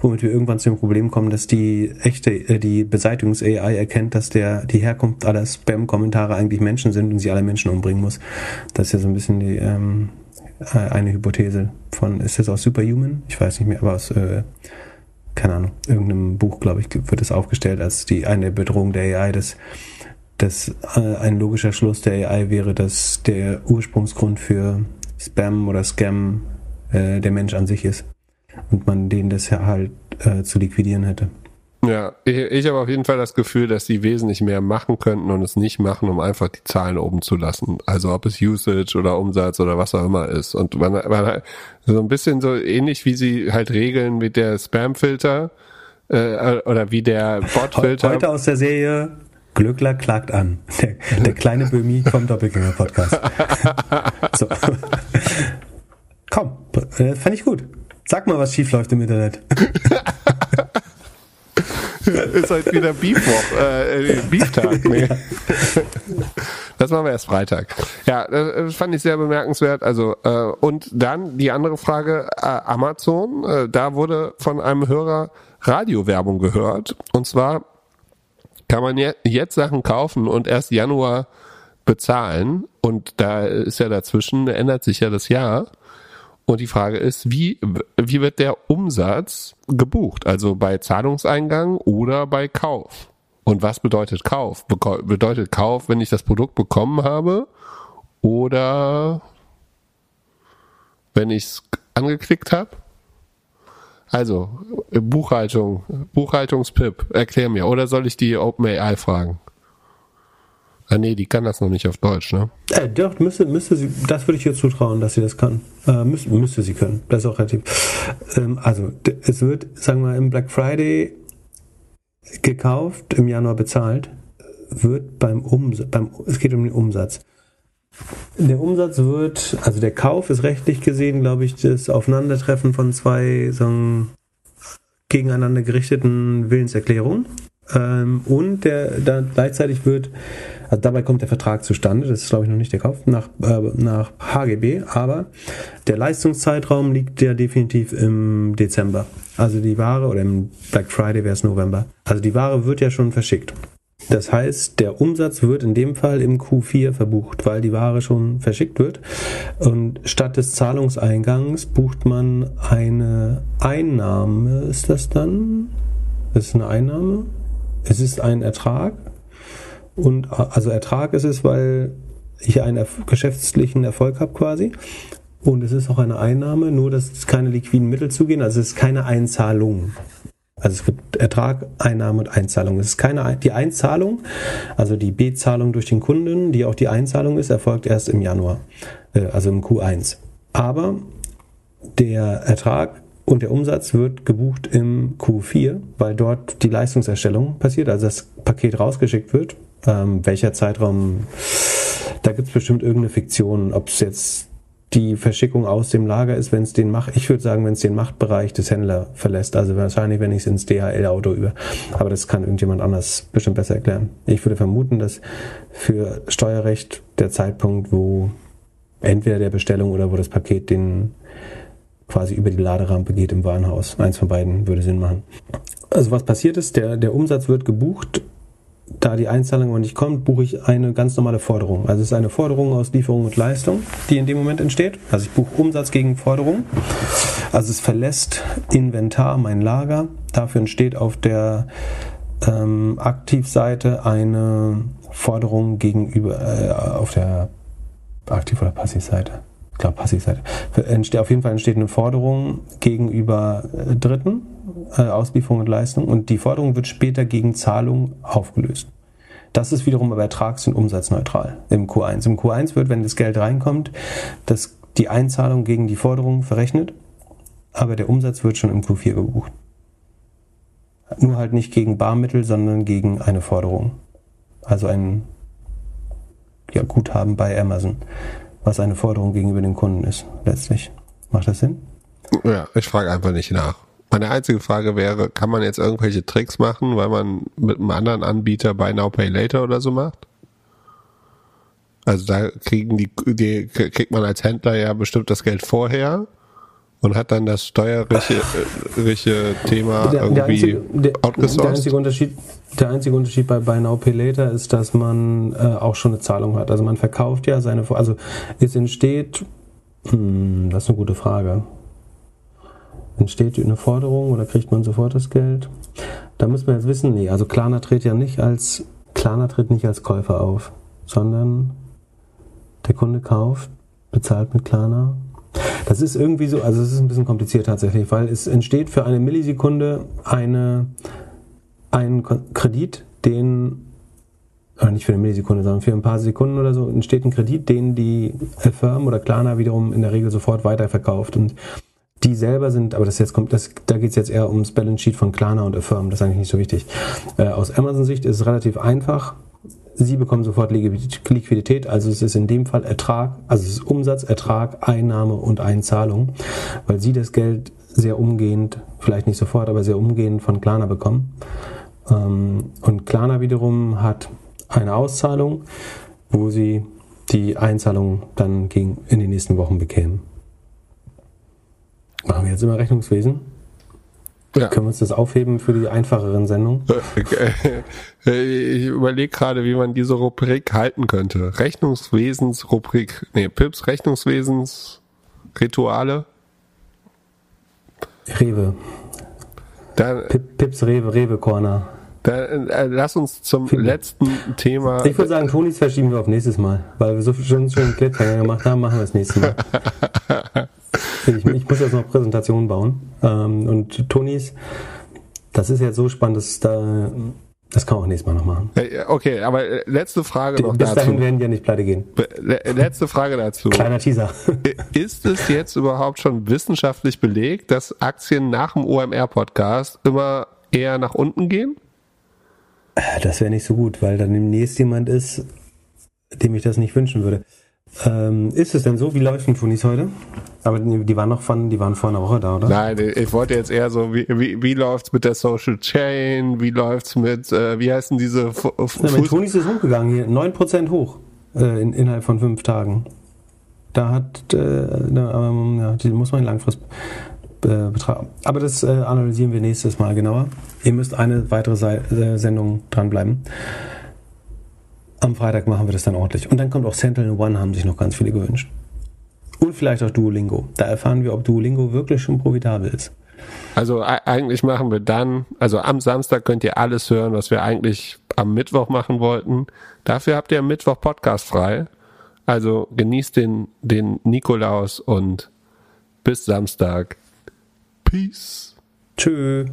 womit wir irgendwann zu dem Problem kommen, dass die echte, äh, die Beseitigungs-AI erkennt, dass der, die Herkunft aller Spam-Kommentare eigentlich Menschen sind und sie alle Menschen umbringen muss. Das ist ja so ein bisschen die, ähm, äh, eine Hypothese von, ist das aus Superhuman? Ich weiß nicht mehr, aber aus, äh, keine Ahnung, irgendeinem Buch, glaube ich, wird es aufgestellt als die eine Bedrohung der AI, dass, dass äh, ein logischer Schluss der AI wäre, dass der Ursprungsgrund für Spam oder Scam äh, der Mensch an sich ist und man den das ja halt äh, zu liquidieren hätte. Ja, ich, ich habe auf jeden Fall das Gefühl, dass sie wesentlich mehr machen könnten und es nicht machen, um einfach die Zahlen oben zu lassen. Also ob es Usage oder Umsatz oder was auch immer ist. Und man, man so ein bisschen so ähnlich wie sie halt regeln mit der Spam-Filter äh, oder wie der Bot-Filter. Heute aus der Serie Glückler klagt an. Der, der kleine Böhmi vom Doppelgänger-Podcast. (laughs) so. Komm, äh, fand ich gut. Sag mal, was schief läuft im Internet. (laughs) ist heute wieder Beefwoch, äh, äh, Beeftag. (laughs) Nee. Das machen wir erst Freitag. Ja, das das fand ich sehr bemerkenswert. Also äh, und dann die andere Frage: äh, Amazon. Äh, da wurde von einem Hörer Radiowerbung gehört. Und zwar kann man je jetzt Sachen kaufen und erst Januar bezahlen. Und da ist ja dazwischen ändert sich ja das Jahr. Und die Frage ist, wie, wie wird der Umsatz gebucht? Also bei Zahlungseingang oder bei Kauf? Und was bedeutet Kauf? Bedeutet Kauf, wenn ich das Produkt bekommen habe oder wenn ich es angeklickt habe? Also, Buchhaltung, Buchhaltungspip, erklär mir. Oder soll ich die OpenAI fragen? Ah nee, die kann das noch nicht auf Deutsch, ne? Äh, doch, müsste, müsste sie, das würde ich ihr zutrauen, dass sie das kann. Äh, müsste, müsste sie können. Das ist auch relativ. Ähm, also, es wird, sagen wir, im Black Friday gekauft, im Januar bezahlt, wird beim Umsatz, beim, es geht um den Umsatz. Der Umsatz wird, also der Kauf ist rechtlich gesehen, glaube ich, das Aufeinandertreffen von zwei sagen, gegeneinander gerichteten Willenserklärungen. Ähm, und der dann gleichzeitig wird, also dabei kommt der Vertrag zustande, das ist glaube ich noch nicht der Kauf, nach, äh, nach HGB, aber der Leistungszeitraum liegt ja definitiv im Dezember. Also die Ware, oder im Black Friday wäre es November. Also die Ware wird ja schon verschickt. Das heißt, der Umsatz wird in dem Fall im Q4 verbucht, weil die Ware schon verschickt wird. Und statt des Zahlungseingangs bucht man eine Einnahme. Ist das dann? Ist eine Einnahme? Es ist ein Ertrag. Und also Ertrag ist es, weil ich einen erf- geschäftlichen Erfolg habe quasi. Und es ist auch eine Einnahme, nur dass es keine liquiden Mittel zugehen, also es ist keine Einzahlung. Also es gibt Ertrag, Einnahme und Einzahlung. Es ist keine die Einzahlung, also die B-Zahlung durch den Kunden, die auch die Einzahlung ist, erfolgt erst im Januar, äh, also im Q1. Aber der Ertrag und der Umsatz wird gebucht im Q4, weil dort die Leistungserstellung passiert, also das Paket rausgeschickt wird. Ähm, welcher Zeitraum, da gibt es bestimmt irgendeine Fiktion, ob es jetzt die Verschickung aus dem Lager ist, wenn es den Macht, ich würde sagen, wenn es den Machtbereich des Händlers verlässt. Also wahrscheinlich, wenn ich es ins DHL-Auto über. Aber das kann irgendjemand anders bestimmt besser erklären. Ich würde vermuten, dass für Steuerrecht der Zeitpunkt, wo entweder der Bestellung oder wo das Paket den quasi über die Laderampe geht im Warenhaus. Eins von beiden würde Sinn machen. Also was passiert ist, der, der Umsatz wird gebucht da die Einzahlung aber nicht kommt, buche ich eine ganz normale Forderung. Also es ist eine Forderung aus Lieferung und Leistung, die in dem Moment entsteht. Also ich buche Umsatz gegen Forderung. Also es verlässt Inventar mein Lager. Dafür entsteht auf der ähm, Aktivseite eine Forderung gegenüber äh, auf der Aktiv- oder Passivseite. Ich glaube Passivseite. Auf jeden Fall entsteht eine Forderung gegenüber äh, Dritten äh, Auslieferung und Leistung und die Forderung wird später gegen Zahlung aufgelöst. Das ist wiederum aber ertrags- und umsatzneutral im Q1. Im Q1 wird, wenn das Geld reinkommt, das, die Einzahlung gegen die Forderung verrechnet, aber der Umsatz wird schon im Q4 gebucht. Nur halt nicht gegen Barmittel, sondern gegen eine Forderung. Also ein ja, Guthaben bei Amazon, was eine Forderung gegenüber dem Kunden ist, letztlich. Macht das Sinn? Ja, ich frage einfach nicht nach. Meine einzige Frage wäre, kann man jetzt irgendwelche Tricks machen, weil man mit einem anderen Anbieter Buy Now Pay Later oder so macht? Also da kriegen die, die kriegt man als Händler ja bestimmt das Geld vorher und hat dann das steuerliche Thema der, irgendwie der einzige, der, outgesourced. Der einzige, Unterschied, der einzige Unterschied bei Buy Now Pay Later ist, dass man äh, auch schon eine Zahlung hat. Also man verkauft ja seine, also es entsteht, hm, das ist eine gute Frage. Entsteht eine Forderung oder kriegt man sofort das Geld? Da muss man jetzt wissen, nee, also Klarna tritt ja nicht als, Klarna tritt nicht als Käufer auf, sondern der Kunde kauft, bezahlt mit Klarna. Das ist irgendwie so, also es ist ein bisschen kompliziert tatsächlich, weil es entsteht für eine Millisekunde eine, ein Kredit, den oder nicht für eine Millisekunde, sondern für ein paar Sekunden oder so entsteht ein Kredit, den die Firm oder Klarna wiederum in der Regel sofort weiterverkauft. Und die selber sind, aber das jetzt kommt, das, da geht es jetzt eher ums Balance Sheet von Klarna und Affirm, das ist eigentlich nicht so wichtig. Äh, aus Amazon-Sicht ist es relativ einfach. Sie bekommen sofort Liquidität, also es ist in dem Fall Ertrag, also es ist Umsatz, Ertrag, Einnahme und Einzahlung, weil Sie das Geld sehr umgehend, vielleicht nicht sofort, aber sehr umgehend von Klarna bekommen. Ähm, und Klarna wiederum hat eine Auszahlung, wo Sie die Einzahlung dann gegen, in den nächsten Wochen bekämen. Machen wir jetzt immer Rechnungswesen? Ja. Können wir uns das aufheben für die einfacheren Sendungen? (laughs) Ich überlege gerade, wie man diese Rubrik halten könnte. Rechnungswesensrubrik. Nee, Pips Rechnungswesensrituale. Rewe. Dann, Pips Rewe, Rewe Corner. Dann äh, lass uns zum Viel. letzten Thema. Ich würde sagen, Tonis verschieben wir auf nächstes Mal, weil wir so schon schönen Cliffhanger gemacht haben, machen wir das nächste Mal. (laughs) Ich, ich, muss jetzt noch Präsentationen bauen. Ähm, und Tonis, das ist jetzt so spannend, dass da, das kann man auch nächstes Mal noch machen. Okay, aber äh, letzte Frage noch Bis dazu. Bis dahin werden wir nicht pleite gehen. Letzte Frage dazu. Kleiner Teaser. Ist es jetzt überhaupt schon wissenschaftlich belegt, dass Aktien nach dem OMR-Podcast immer eher nach unten gehen? Äh, das wäre nicht so gut, weil dann demnächst jemand ist, dem ich das nicht wünschen würde. Ähm, ist es denn so? Wie laufen Tunis heute? Aber die waren noch von, die waren vor einer Woche da, oder? Nein, ich wollte jetzt eher so, wie, wie, wie läuft's mit der Social Chain? Wie läuft's mit, äh, wie heißen diese F ja, Mit Tunis ist hochgegangen hier, 9% hoch äh, in, innerhalb von fünf Tagen. Da hat, äh, ähm, ja, die muss man langfristig äh, betrachten. Aber das äh, analysieren wir nächstes Mal genauer. Ihr müsst eine weitere Se äh, Sendung dranbleiben. Am Freitag machen wir das dann ordentlich. Und dann kommt auch Sentinel One, haben sich noch ganz viele gewünscht. Und vielleicht auch Duolingo. Da erfahren wir, ob Duolingo wirklich schon profitabel ist. Also eigentlich machen wir dann, also am Samstag könnt ihr alles hören, was wir eigentlich am Mittwoch machen wollten. Dafür habt ihr am Mittwoch Podcast frei. Also genießt den, den Nikolaus und bis Samstag. Peace. Tschüss.